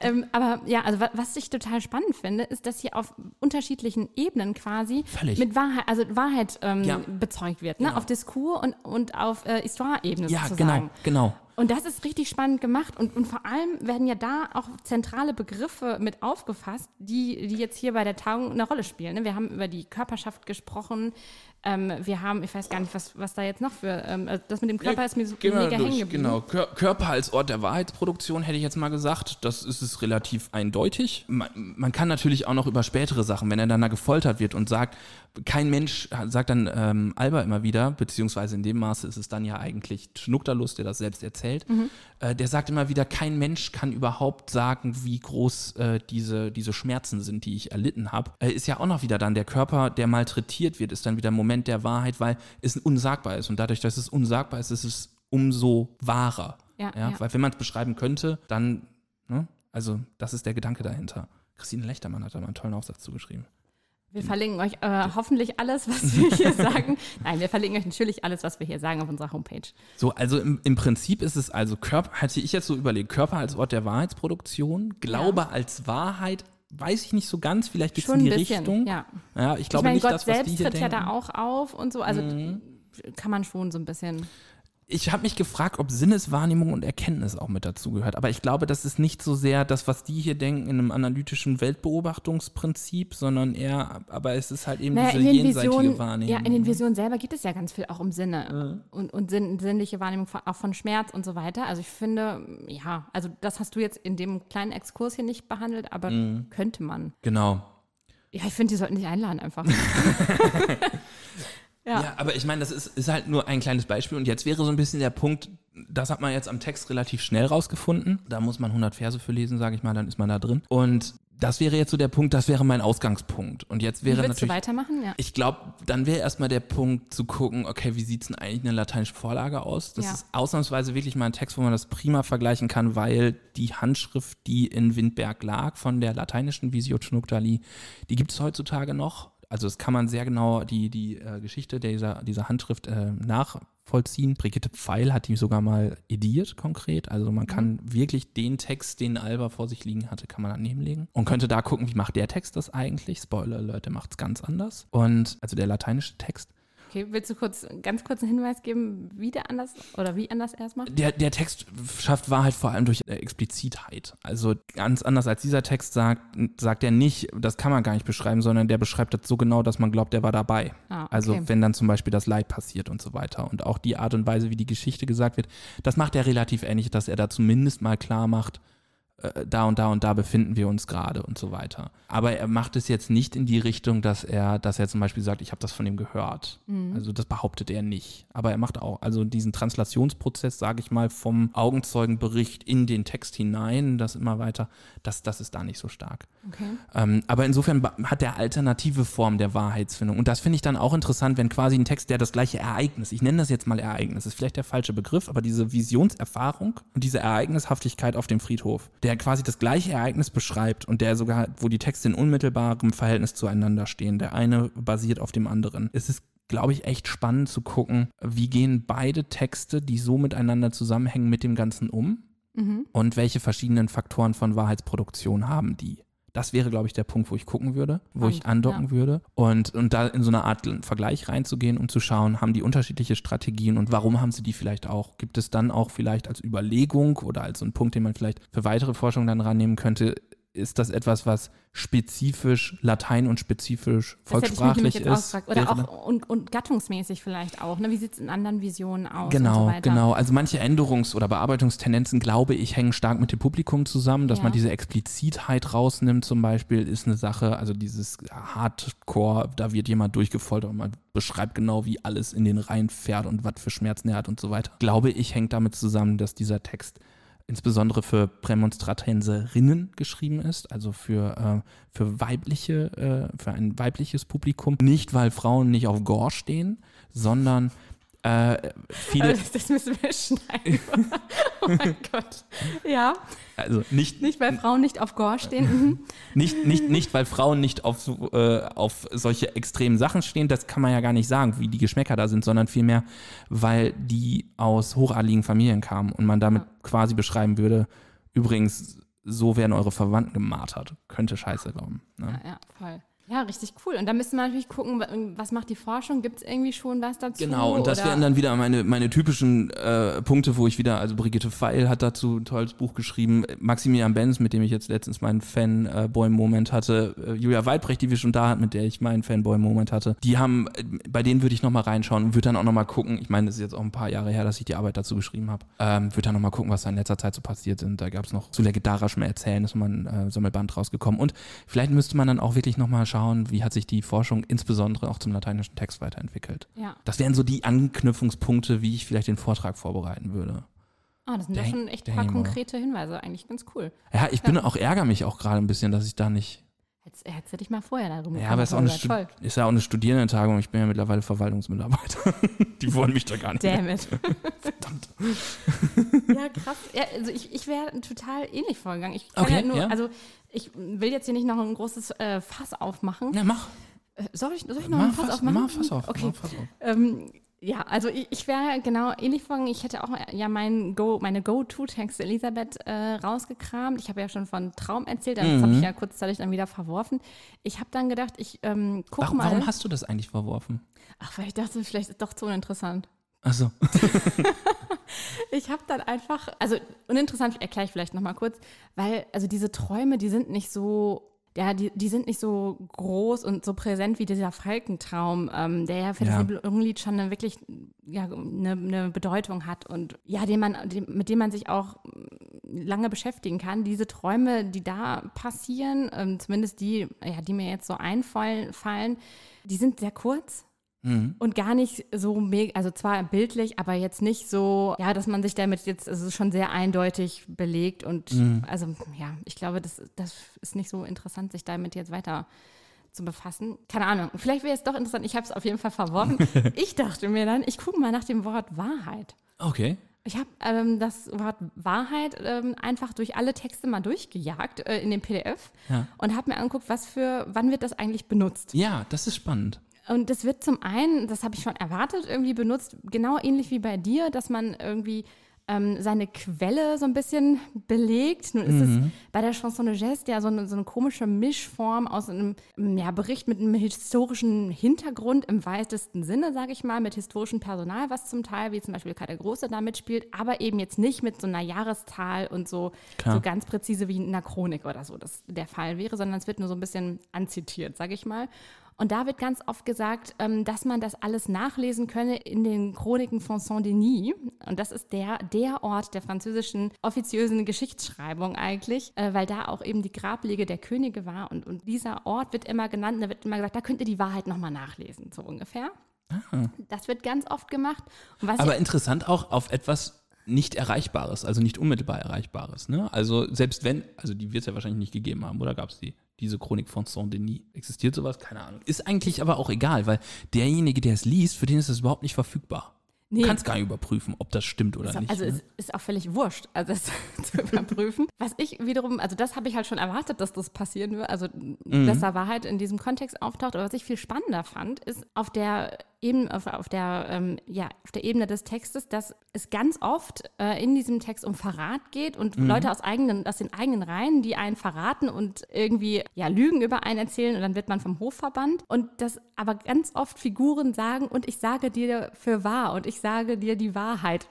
ähm, aber ja, also wa- was ich total spannend finde, ist, dass hier auf unterschiedlichen Ebenen quasi Völlig. mit Wahrheit, also Wahrheit ähm, Ja. bezeugt wird, ne? Genau. Auf Diskurs und, und auf äh, Histoire-Ebene Ja, sozusagen. genau, genau. Und das ist richtig spannend gemacht. Und, und vor allem werden ja da auch zentrale Begriffe mit aufgefasst, die, die jetzt hier bei der Tagung eine Rolle spielen. ne? Wir haben über die Körperschaft gesprochen. Ähm, wir haben, ich weiß gar nicht, was, was da jetzt noch für, ähm, also das mit dem Körper ist mir so mega durch. hängen geblieben. Genau, Kör Körper als Ort der Wahrheitsproduktion hätte ich jetzt mal gesagt. Das ist es relativ eindeutig. Man, man kann natürlich auch noch über spätere Sachen, wenn er dann da gefoltert wird und sagt, kein Mensch, sagt dann ähm, Alba immer wieder, beziehungsweise in dem Maße ist es dann ja eigentlich Schnuckterlust, der das selbst erzählt, äh, der sagt immer wieder, kein Mensch kann überhaupt sagen, wie groß äh, diese, diese Schmerzen sind, die ich erlitten habe. Äh, ist ja auch noch wieder dann der Körper, der malträtiert wird, ist dann wieder ein Moment der Wahrheit, weil es unsagbar ist. Und dadurch, dass es unsagbar ist, ist es umso wahrer. Ja, Ja, ja. Weil wenn man es beschreiben könnte, dann, ne? also das ist der Gedanke dahinter. Christine Lechtermann hat da mal einen tollen Aufsatz zugeschrieben. Wir verlinken euch äh, hoffentlich alles, was wir hier sagen. Nein, wir verlinken euch natürlich alles, was wir hier sagen auf unserer Homepage. So, also im, im Prinzip ist es also Körper, hatte ich jetzt so überlegt, Körper als Ort der Wahrheitsproduktion, Glaube als Wahrheit, weiß ich nicht so ganz. Vielleicht geht es in die bisschen, Richtung. ja. Ja, ich Ich glaube meine, nicht, Gott das, was selbst die hier tritt ja denken. Mhm. da auch auf und so. Also kann man schon so ein bisschen. Ich habe mich gefragt, ob Sinneswahrnehmung und Erkenntnis auch mit dazugehört. Aber ich glaube, das ist nicht so sehr das, was die hier denken, in einem analytischen Weltbeobachtungsprinzip, sondern eher, aber es ist halt eben Naja, diese jenseitige Visionen, Wahrnehmung. ja, in den Visionen selber geht es ja ganz viel auch um Sinne und, und sinn, sinnliche Wahrnehmung von, auch von Schmerz und so weiter. Also ich finde, ja, also das hast du jetzt in dem kleinen Exkurs hier nicht behandelt, aber Mhm. könnte man. Genau. Ja, ich finde, die sollten dich einladen einfach. Ja. Ja. aber ich meine, das ist, ist halt nur ein kleines Beispiel. Und jetzt wäre so ein bisschen der Punkt, das hat man jetzt am Text relativ schnell rausgefunden. Da muss man 100 Verse für lesen, sage ich mal, dann ist man da drin. Und das wäre jetzt so der Punkt, das wäre mein Ausgangspunkt. Und jetzt wäre willst du natürlich. weitermachen? Ja. Ich glaube, dann wäre erstmal der Punkt zu gucken, okay, wie sieht es denn eigentlich in der lateinischen Vorlage aus? Das Ja. ist ausnahmsweise wirklich mal ein Text, wo man das prima vergleichen kann, weil die Handschrift, die in Windberg lag, von der lateinischen Visio Schnucktali, die gibt es heutzutage noch. Also das kann man sehr genau die, die äh, Geschichte dieser, dieser Handschrift äh, nachvollziehen. Brigitte Pfeil hat die sogar mal ediert konkret. Also man kann wirklich den Text, den Alba vor sich liegen hatte, kann man daneben legen und könnte da gucken, wie macht der Text das eigentlich? Spoiler Alert, der macht es ganz anders. Und also der lateinische Text. Okay, willst du kurz, ganz kurz einen Hinweis geben, wie der anders oder wie anders er es macht? Der, der Text schafft Wahrheit vor allem durch äh, Explizitheit. Also ganz anders als dieser Text sagt, sagt er nicht, das kann man gar nicht beschreiben, sondern der beschreibt das so genau, dass man glaubt, der war dabei. Ah, okay. Also wenn dann zum Beispiel das Leid passiert und so weiter. Und auch die Art und Weise, wie die Geschichte gesagt wird, das macht er relativ ähnlich, dass er da zumindest mal klar macht, äh, da und da und da befinden wir uns gerade und so weiter. Aber er macht es jetzt nicht in die Richtung, dass er, dass er zum Beispiel sagt, ich habe das von ihm gehört. Also das behauptet er nicht. Aber er macht auch, also diesen Translationsprozess, sage ich mal, vom Augenzeugenbericht in den Text hinein, das immer weiter, das, das ist da nicht so stark. Okay. Ähm, aber insofern hat der alternative Form der Wahrheitsfindung. Und das finde ich dann auch interessant, wenn quasi ein Text, der das gleiche Ereignis, ich nenne das jetzt mal Ereignis, ist vielleicht der falsche Begriff, aber diese Visionserfahrung und diese Ereignishaftigkeit auf dem Friedhof, der quasi das gleiche Ereignis beschreibt und der sogar, wo die Texte in unmittelbarem Verhältnis zueinander stehen, der eine basiert auf dem anderen. Es ist glaube ich, echt spannend zu gucken, wie gehen beide Texte, die so miteinander zusammenhängen, mit dem Ganzen um und welche verschiedenen Faktoren von Wahrheitsproduktion haben die. Das wäre, glaube ich, der Punkt, wo ich gucken würde, wo ich Spannend, andocken ja. würde. Und, und da in so eine Art Vergleich reinzugehen, um zu schauen, haben die unterschiedliche Strategien und warum haben sie die vielleicht auch? Gibt es dann auch vielleicht als Überlegung oder als so ein Punkt, den man vielleicht für weitere Forschung dann rannehmen könnte, ist das etwas, was spezifisch Latein und spezifisch volkssprachlich ist? Oder da- auch und, und gattungsmäßig vielleicht auch. Ne? Wie sieht es in anderen Visionen aus? Genau, so genau. Also manche Änderungs- oder Bearbeitungstendenzen, glaube ich, hängen stark mit dem Publikum zusammen, dass Ja. man diese Explizitheit rausnimmt zum Beispiel, ist eine Sache, also dieses Hardcore, da wird jemand durchgefoltert und man beschreibt genau, wie alles in den Reihen fährt und was für Schmerzen er hat und so weiter. Glaube ich, hängt damit zusammen, dass dieser Text insbesondere für Prämonstratenserinnen geschrieben ist, also für, äh, für weibliche, äh, für ein weibliches Publikum. Nicht, weil Frauen nicht auf Gore stehen, sondern äh, viele, Also, das müssen wir schneiden. oh mein Gott. Ja, also nicht, nicht weil Frauen nicht auf Gore stehen. Mhm. nicht, nicht, nicht, weil Frauen nicht auf, so, äh, auf solche extremen Sachen stehen, das kann man ja gar nicht sagen, wie die Geschmäcker da sind, sondern vielmehr, weil die aus hochadligen Familien kamen und man damit quasi beschreiben würde, übrigens, so werden eure Verwandten gemartert. Könnte scheiße glauben. Ne? Ja, ja, voll. Ja, richtig cool. Und da müsste man natürlich gucken, wa- was macht die Forschung? Gibt es irgendwie schon was dazu? Genau, und das oder- wären dann wieder meine, meine typischen äh, Punkte, wo ich wieder, also Brigitte Pfeil hat dazu ein tolles Buch geschrieben, Maximilian Benz, mit dem ich jetzt letztens meinen Fanboy-Moment hatte, äh, Julia Weidbrecht, die wir schon da hatten, mit der ich meinen Fanboy-Moment hatte, die haben, äh, bei denen würde ich nochmal reinschauen und würde dann auch nochmal gucken, ich meine, das ist jetzt auch ein paar Jahre her, dass ich die Arbeit dazu geschrieben habe, ähm, würde dann nochmal gucken, was da in letzter Zeit so passiert sind. Da gab es noch zu legendarischem Erzählen, ist mal ein äh, Sammelband rausgekommen und vielleicht müsste man dann auch wirklich nochmal schauen, wie hat sich die Forschung insbesondere auch zum lateinischen Text weiterentwickelt. Ja. Das wären so die Anknüpfungspunkte, wie ich vielleicht den Vortrag vorbereiten würde. Ah, das sind ja schon echt ein paar konkrete Hinweise. Eigentlich ganz cool. Ja, ich bin auch, ärgere mich auch gerade ein bisschen, dass ich da nicht. Hättest, hättest du dich mal vorher darum Ja, aber es ist, ist ja auch eine Studierendentagung. Ich bin ja mittlerweile Verwaltungsmitarbeiter. die wollen mich da gar nicht. Damn it. Verdammt. Ja, krass. Ja, also ich, ich wäre total ähnlich vorgegangen. Ich kann Okay, ja nur, ja. also ich will jetzt hier nicht noch ein großes äh, Fass aufmachen. Ja, mach. Äh, Soll ich, soll ich noch Mach ein Fass Fass, aufmachen? mach Fass auf. Okay. Mach Fass auf. Ähm, Ja, also ich, ich wäre genau ähnlich vorgegangen. Ich hätte auch ja mein Go, meine Go-To-Texte Elisabeth äh, rausgekramt. Ich habe ja schon von Traum erzählt, das Mhm. habe ich ja kurzzeitig dann wieder verworfen. Ich habe dann gedacht, ich ähm, guck Warum, mal. warum hast du das eigentlich verworfen? Ach, weil ich dachte, vielleicht ist doch zu uninteressant. Achso. Ich habe dann einfach, also uninteressant erkläre ich vielleicht nochmal kurz, weil also diese Träume, die sind nicht so, ja, die, die sind nicht so groß und so präsent wie dieser Falkentraum, ähm, der ja für Ja. das Nibelungenlied schon eine wirklich ja, eine, eine Bedeutung hat und ja, den man, den, mit dem man sich auch mm, lange beschäftigen kann. Diese Träume, die da passieren, ähm, zumindest die, ja, die mir jetzt so einfallen, fallen, die sind sehr kurz. Mhm. Und gar nicht so mega, also zwar bildlich, aber jetzt nicht so, ja, dass man sich damit jetzt, es ist schon sehr eindeutig belegt und also ja, ich glaube, das, das ist nicht so interessant, sich damit jetzt weiter zu befassen. Keine Ahnung, vielleicht wäre es doch interessant, ich habe es auf jeden Fall verworfen. ich dachte mir dann, ich gucke mal nach dem Wort Wahrheit. Okay. Ich habe ähm, das Wort Wahrheit ähm, einfach durch alle Texte mal durchgejagt äh, in dem PDF Ja. und habe mir angeguckt, was für, wann wird das eigentlich benutzt. Ja, das ist spannend. Und das wird zum einen, das habe ich schon erwartet, irgendwie benutzt, genau ähnlich wie bei dir, dass man irgendwie ähm, seine Quelle so ein bisschen belegt. Nun ist es bei der Chanson de Geste ja so eine, so eine komische Mischform aus einem ja, Bericht mit einem historischen Hintergrund im weitesten Sinne, sage ich mal, mit historischem Personal, was zum Teil, wie zum Beispiel Kai der Große da mitspielt, aber eben jetzt nicht mit so einer Jahreszahl und so, Klar. so ganz präzise wie in einer Chronik oder so das der Fall wäre, sondern es wird nur so ein bisschen anzitiert, sage ich mal. Und da wird ganz oft gesagt, ähm, dass man das alles nachlesen könne in den Chroniken von Saint-Denis. Und das ist der, der Ort der französischen offiziösen Geschichtsschreibung eigentlich, äh, weil da auch eben die Grablege der Könige war. Und, und dieser Ort wird immer genannt, da wird immer gesagt, da könnt ihr die Wahrheit nochmal nachlesen, so ungefähr. Das wird ganz oft gemacht. Und was Aber interessant auch auf etwas nicht Erreichbares, also nicht unmittelbar Erreichbares. Ne? Also selbst wenn, also die wird es ja wahrscheinlich nicht gegeben haben, oder gab es die? Diese Chronik von Saint-Denis. Existiert sowas? Keine Ahnung. Ist eigentlich aber auch egal, weil derjenige, der es liest, für den ist das überhaupt nicht verfügbar. Nee. Du kannst gar nicht überprüfen, ob das stimmt oder Ist auch- nicht. also ne? es ist auch völlig wurscht, also das zu überprüfen. Was ich wiederum, also das habe ich halt schon erwartet, dass das passieren wird, also Mhm. dass da Wahrheit in diesem Kontext auftaucht. Aber was ich viel spannender fand, ist auf der Ebene, auf, auf der, ähm, ja, auf der Ebene des Textes, dass es ganz oft äh, in diesem Text um Verrat geht und Mhm. Leute aus eigenen, aus den eigenen Reihen, die einen verraten und irgendwie ja Lügen über einen erzählen und dann wird man vom Hof verbannt. Und das aber ganz oft Figuren sagen, und ich sage dir für wahr und ich sage dir die Wahrheit.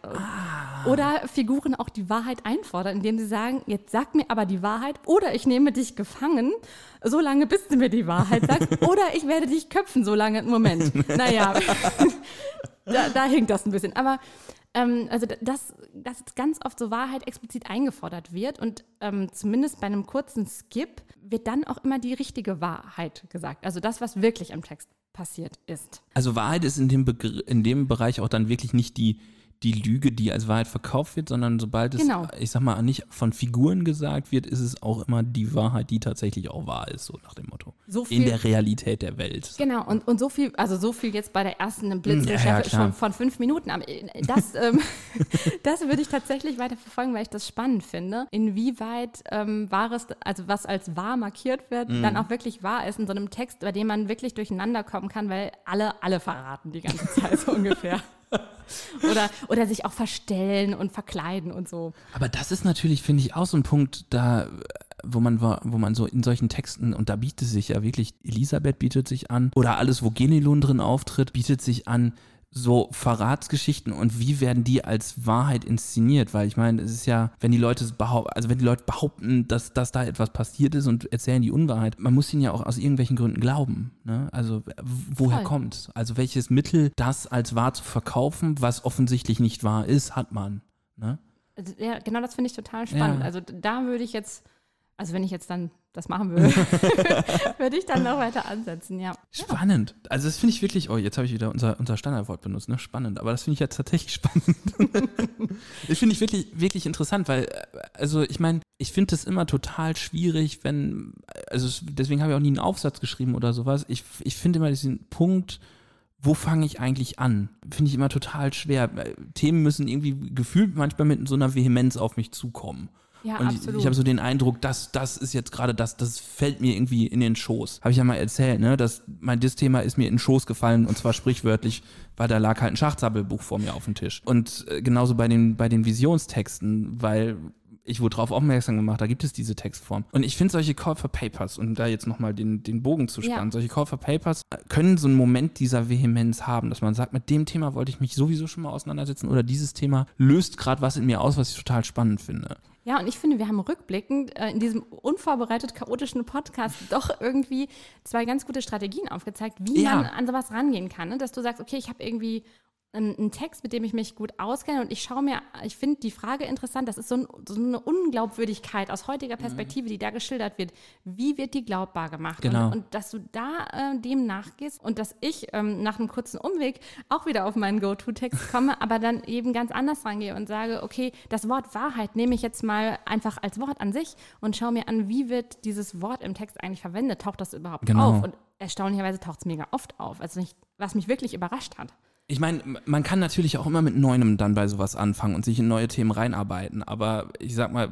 Oder Figuren auch die Wahrheit einfordern, indem sie sagen, jetzt sag mir aber die Wahrheit oder ich nehme dich gefangen, so lange bis du mir die Wahrheit sagst, oder ich werde dich köpfen, so lange, Moment. Naja, da, da hinkt das ein bisschen. Aber ähm, also dass, dass ganz oft so Wahrheit explizit eingefordert wird und ähm, zumindest bei einem kurzen Skip wird dann auch immer die richtige Wahrheit gesagt. Also das, was wirklich am Text passiert ist. Also Wahrheit ist in dem, Begr in dem Bereich auch dann wirklich nicht die, die Lüge, die als Wahrheit verkauft wird, sondern sobald es, Genau. ich sag mal, nicht von Figuren gesagt wird, ist es auch immer die Wahrheit, die tatsächlich auch wahr ist, so nach dem Motto. So In viel- der Realität der Welt. Genau, und, und so viel, also so viel jetzt bei der ersten Blitzrecherche Ja, schon von fünf Minuten. Äh, das, ähm, das würde ich tatsächlich weiter verfolgen, weil ich das spannend finde. Inwieweit ähm, wahres, also was als wahr markiert wird, Mhm. dann auch wirklich wahr ist in so einem Text, bei dem man wirklich durcheinander kommen kann, weil alle, alle verraten die ganze Zeit so ungefähr. Oder, oder sich auch verstellen und verkleiden und so. Aber das ist natürlich, finde ich, auch so ein Punkt, da, wo man wo man so in solchen Texten, und da bietet sich ja wirklich, Elisabeth bietet sich an, oder alles, wo Genelon drin auftritt, bietet sich an, so Verratsgeschichten und wie werden die als Wahrheit inszeniert? Weil ich meine, es ist ja, wenn die Leute behaupten, also wenn die Leute behaupten, dass, dass da etwas passiert ist und erzählen die Unwahrheit, man muss ihnen ja auch aus irgendwelchen Gründen glauben. Ne? Also woher Voll. kommt's? Also welches Mittel, das als wahr zu verkaufen, was offensichtlich nicht wahr ist, hat man. Ne? Also, Ja, genau das finde ich total spannend. Ja. Also da würde ich jetzt, also wenn ich jetzt dann das machen würde, würde ich dann noch weiter ansetzen, ja. Spannend. Also das finde ich wirklich, oh, jetzt habe ich wieder unser, unser Standardwort benutzt, ne? Spannend. Aber das finde ich jetzt tatsächlich spannend. das finde ich wirklich, wirklich interessant, weil, äh, also ich meine, ich finde es immer total schwierig, wenn, also es, deswegen habe ich auch nie einen Aufsatz geschrieben oder sowas. Ich, ich finde immer diesen Punkt, wo fange ich eigentlich an? Finde ich immer total schwer. Äh, Themen müssen irgendwie gefühlt manchmal mit so einer Vehemenz auf mich zukommen. Ja, und absolut. ich, ich habe so den Eindruck, dass das ist jetzt gerade das, das fällt mir irgendwie in den Schoß. Habe ich ja mal erzählt, ne, dass mein Dis-Thema ist mir in den Schoß gefallen und zwar sprichwörtlich, weil da lag halt ein Schachzappelbuch vor mir auf dem Tisch. Und äh, genauso bei den, bei den Visionstexten, weil ich wurde darauf aufmerksam gemacht, da gibt es diese Textform. Und ich finde solche Call for Papers, um da jetzt nochmal den, den Bogen zu spannen, Ja. solche Call for Papers können so einen Moment dieser Vehemenz haben, dass man sagt, mit dem Thema wollte ich mich sowieso schon mal auseinandersetzen oder dieses Thema löst gerade was in mir aus, was ich total spannend finde. Ja, und ich finde, wir haben rückblickend äh, in diesem unvorbereitet chaotischen Podcast doch irgendwie zwei ganz gute Strategien aufgezeigt, wie Ja. man an sowas rangehen kann. Ne? Dass du sagst, okay, ich habe irgendwie einen, einen Text, mit dem ich mich gut auskenne und ich schaue mir, ich finde die Frage interessant, das ist so, ein, so eine Unglaubwürdigkeit aus heutiger Perspektive, die da geschildert wird. Wie wird die glaubbar gemacht? Genau. Und, und dass du da äh, dem nachgehst und dass ich ähm, nach einem kurzen Umweg auch wieder auf meinen Go-To-Text komme, aber dann eben ganz anders rangehe und sage, okay, das Wort Wahrheit nehme ich jetzt mal einfach als Wort an sich und schaue mir an, wie wird dieses Wort im Text eigentlich verwendet? Taucht das überhaupt Genau. auf? Und erstaunlicherweise taucht es mega oft auf, also nicht, was mich wirklich überrascht hat. Ich meine, man kann natürlich auch immer mit Neuem dann bei sowas anfangen und sich in neue Themen reinarbeiten. Aber ich sag mal,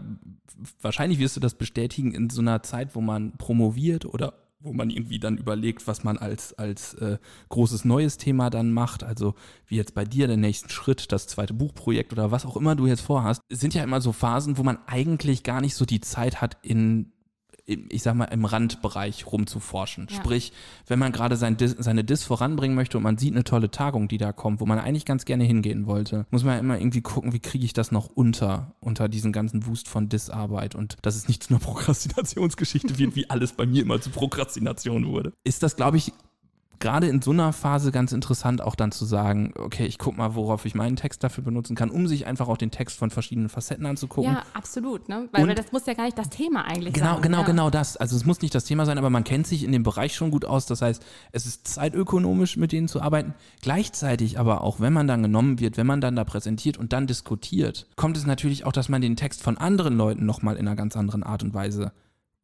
wahrscheinlich wirst du das bestätigen in so einer Zeit, wo man promoviert oder wo man irgendwie dann überlegt, was man als, als äh, großes neues Thema dann macht. Also wie jetzt bei dir der nächsten Schritt, das zweite Buchprojekt oder was auch immer du jetzt vorhast. Es sind ja immer so Phasen, wo man eigentlich gar nicht so die Zeit hat, in ich sag mal, im Randbereich rumzuforschen. Ja. Sprich, wenn man gerade sein Dis, seine Dis voranbringen möchte und man sieht eine tolle Tagung, die da kommt, wo man eigentlich ganz gerne hingehen wollte, muss man ja immer irgendwie gucken, wie kriege ich das noch unter, unter diesen ganzen Wust von Dis-Arbeit und dass es nicht zu einer Prokrastinationsgeschichte wird, wie alles bei mir immer zu Prokrastination wurde. Ist das, glaube ich, gerade in so einer Phase ganz interessant, auch dann zu sagen, okay, ich gucke mal, worauf ich meinen Text dafür benutzen kann, um sich einfach auch den Text von verschiedenen Facetten anzugucken. Ja, absolut, ne? Weil, weil das muss ja gar nicht das Thema eigentlich Genau, sein. genau, ja. genau das. Also es muss nicht das Thema sein, aber man kennt sich in dem Bereich schon gut aus. Das heißt, es ist zeitökonomisch, mit denen zu arbeiten. Gleichzeitig aber auch, wenn man dann genommen wird, wenn man dann da präsentiert und dann diskutiert, kommt es natürlich auch, dass man den Text von anderen Leuten nochmal in einer ganz anderen Art und Weise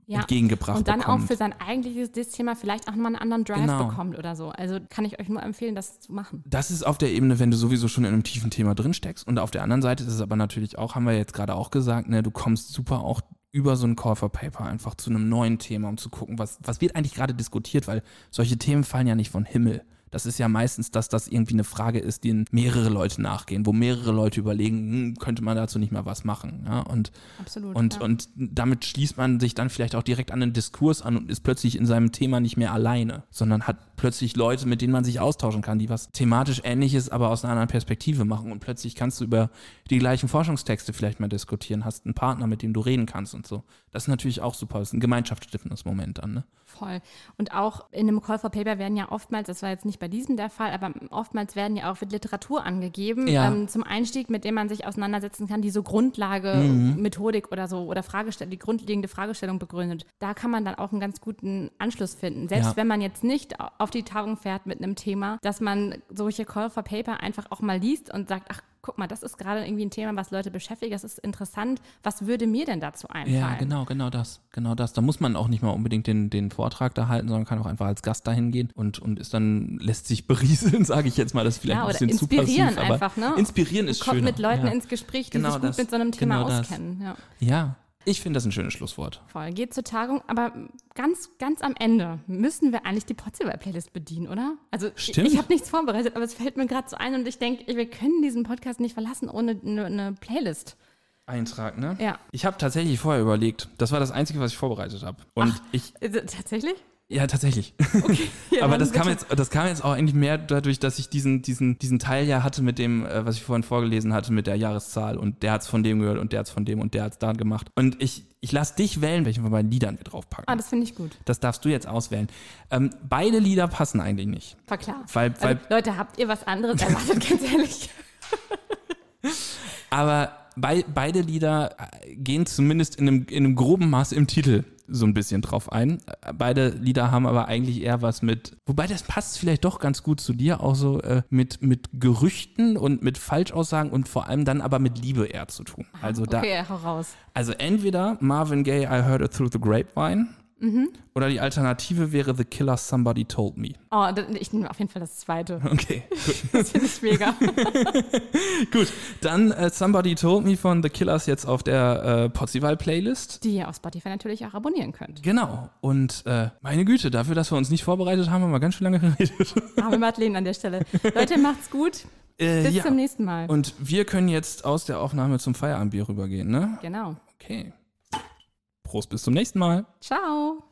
Ja. entgegengebracht Und dann bekommt. auch für sein eigentliches Dis-Thema vielleicht auch nochmal einen anderen Drive Genau. bekommt oder so. Also kann ich euch nur empfehlen, das zu machen. Das ist auf der Ebene, wenn du sowieso schon in einem tiefen Thema drin steckst. Und auf der anderen Seite ist es aber natürlich auch, haben wir jetzt gerade auch gesagt, ne, du kommst super auch über so ein Call for Paper einfach zu einem neuen Thema, um zu gucken, was, was wird eigentlich gerade diskutiert, weil solche Themen fallen ja nicht vom Himmel. Das ist ja meistens, dass das irgendwie eine Frage ist, denen mehrere Leute nachgehen, wo mehrere Leute überlegen, hm, könnte man dazu nicht mal was machen. Ja? Und, Absolut. und, ja. und damit schließt man sich dann vielleicht auch direkt an den Diskurs an und ist plötzlich in seinem Thema nicht mehr alleine, sondern hat plötzlich Leute, mit denen man sich austauschen kann, die was thematisch ähnliches, aber aus einer anderen Perspektive machen. Und plötzlich kannst du über die gleichen Forschungstexte vielleicht mal diskutieren, hast einen Partner, mit dem du reden kannst und so. Das ist natürlich auch super. Das ist ein gemeinschaftsstiftendes Moment dann, ne? Voll. Und auch in einem Call for Paper werden ja oftmals, das war jetzt nicht bei diesem der Fall, aber oftmals werden ja auch wird Literatur angegeben Ja. ähm, zum Einstieg, mit dem man sich auseinandersetzen kann, die so Grundlage, Mhm. Methodik oder so oder Fragestellung, die grundlegende Fragestellung begründet. Da kann man dann auch einen ganz guten Anschluss finden. Selbst Ja. wenn man jetzt nicht au- auf die Tagung fährt mit einem Thema, dass man solche Call for Paper einfach auch mal liest und sagt, ach, guck mal, das ist gerade irgendwie ein Thema, was Leute beschäftigt, das ist interessant. Was würde mir denn dazu einfallen? Ja, genau, genau das. Genau das. Da muss man auch nicht mal unbedingt den, den Vortrag da halten, sondern kann auch einfach als Gast dahin gehen und, und ist dann, lässt sich berieseln, sage ich jetzt mal. Das ist vielleicht Ja, ein bisschen zu inspirieren passiv, aber einfach, ne? Inspirieren ist Kommt schön. mit Leuten ja. ins Gespräch, die Genau sich gut das. mit so einem Thema Genau auskennen. Ja, Ja, ich finde das ein schönes Schlusswort. voll. Geht zur Tagung, aber ganz, ganz am Ende müssen wir eigentlich die Potzival-Playlist bedienen, oder? Also Stimmt. ich, ich habe nichts vorbereitet, aber es fällt mir gerade so ein und ich denke, wir können diesen Podcast nicht verlassen ohne eine, eine Playlist. Eintrag, ne? Ja. Ich habe tatsächlich vorher überlegt. Das war das Einzige, was ich vorbereitet habe. Und ich, Ist es Tatsächlich? Ja, tatsächlich. Ja, Aber das kam, jetzt, das kam jetzt auch eigentlich mehr dadurch, dass ich diesen, diesen, diesen Teil ja hatte mit dem, äh, was ich vorhin vorgelesen hatte, mit der Jahreszahl und der hat's von dem gehört und der hat's von dem und der hat's da gemacht. Und ich, ich lasse dich wählen, welchen von meinen Liedern wir draufpacken. Ah, das finde ich gut. Das darfst du jetzt auswählen. Ähm, beide Lieder passen eigentlich nicht. War klar. Weil, weil, also, Leute, habt ihr was anderes erwartet, ganz ehrlich? aber bei, beide Lieder äh, gehen zumindest in einem, in einem groben Maß im Titel so ein bisschen drauf ein. Äh, Beide Lieder haben aber eigentlich eher was mit, wobei das passt vielleicht doch ganz gut zu dir, auch so äh, mit, mit Gerüchten und mit Falschaussagen und vor allem dann aber mit Liebe eher zu tun. Also da, Okay, hau raus. also entweder Marvin Gaye, I Heard It Through the Grapevine Oder die Alternative wäre The Killer Somebody Told Me. Oh, ich nehme auf jeden Fall das zweite. Okay, gut. Das finde ich mega. gut. Dann äh, Somebody Told Me von The Killers jetzt auf der äh, Potzival-Playlist. Die ihr auf Spotify natürlich auch abonnieren könnt. Genau. Und äh, meine Güte, dafür, dass wir uns nicht vorbereitet haben, haben wir ganz schön lange geredet. Arme Madeleine an der Stelle. Leute, macht's gut. Äh, Bis ja. zum nächsten Mal. Und wir können jetzt aus der Aufnahme zum Feierabendbier rübergehen, ne? genau. Okay. Prost, bis zum nächsten Mal. Ciao.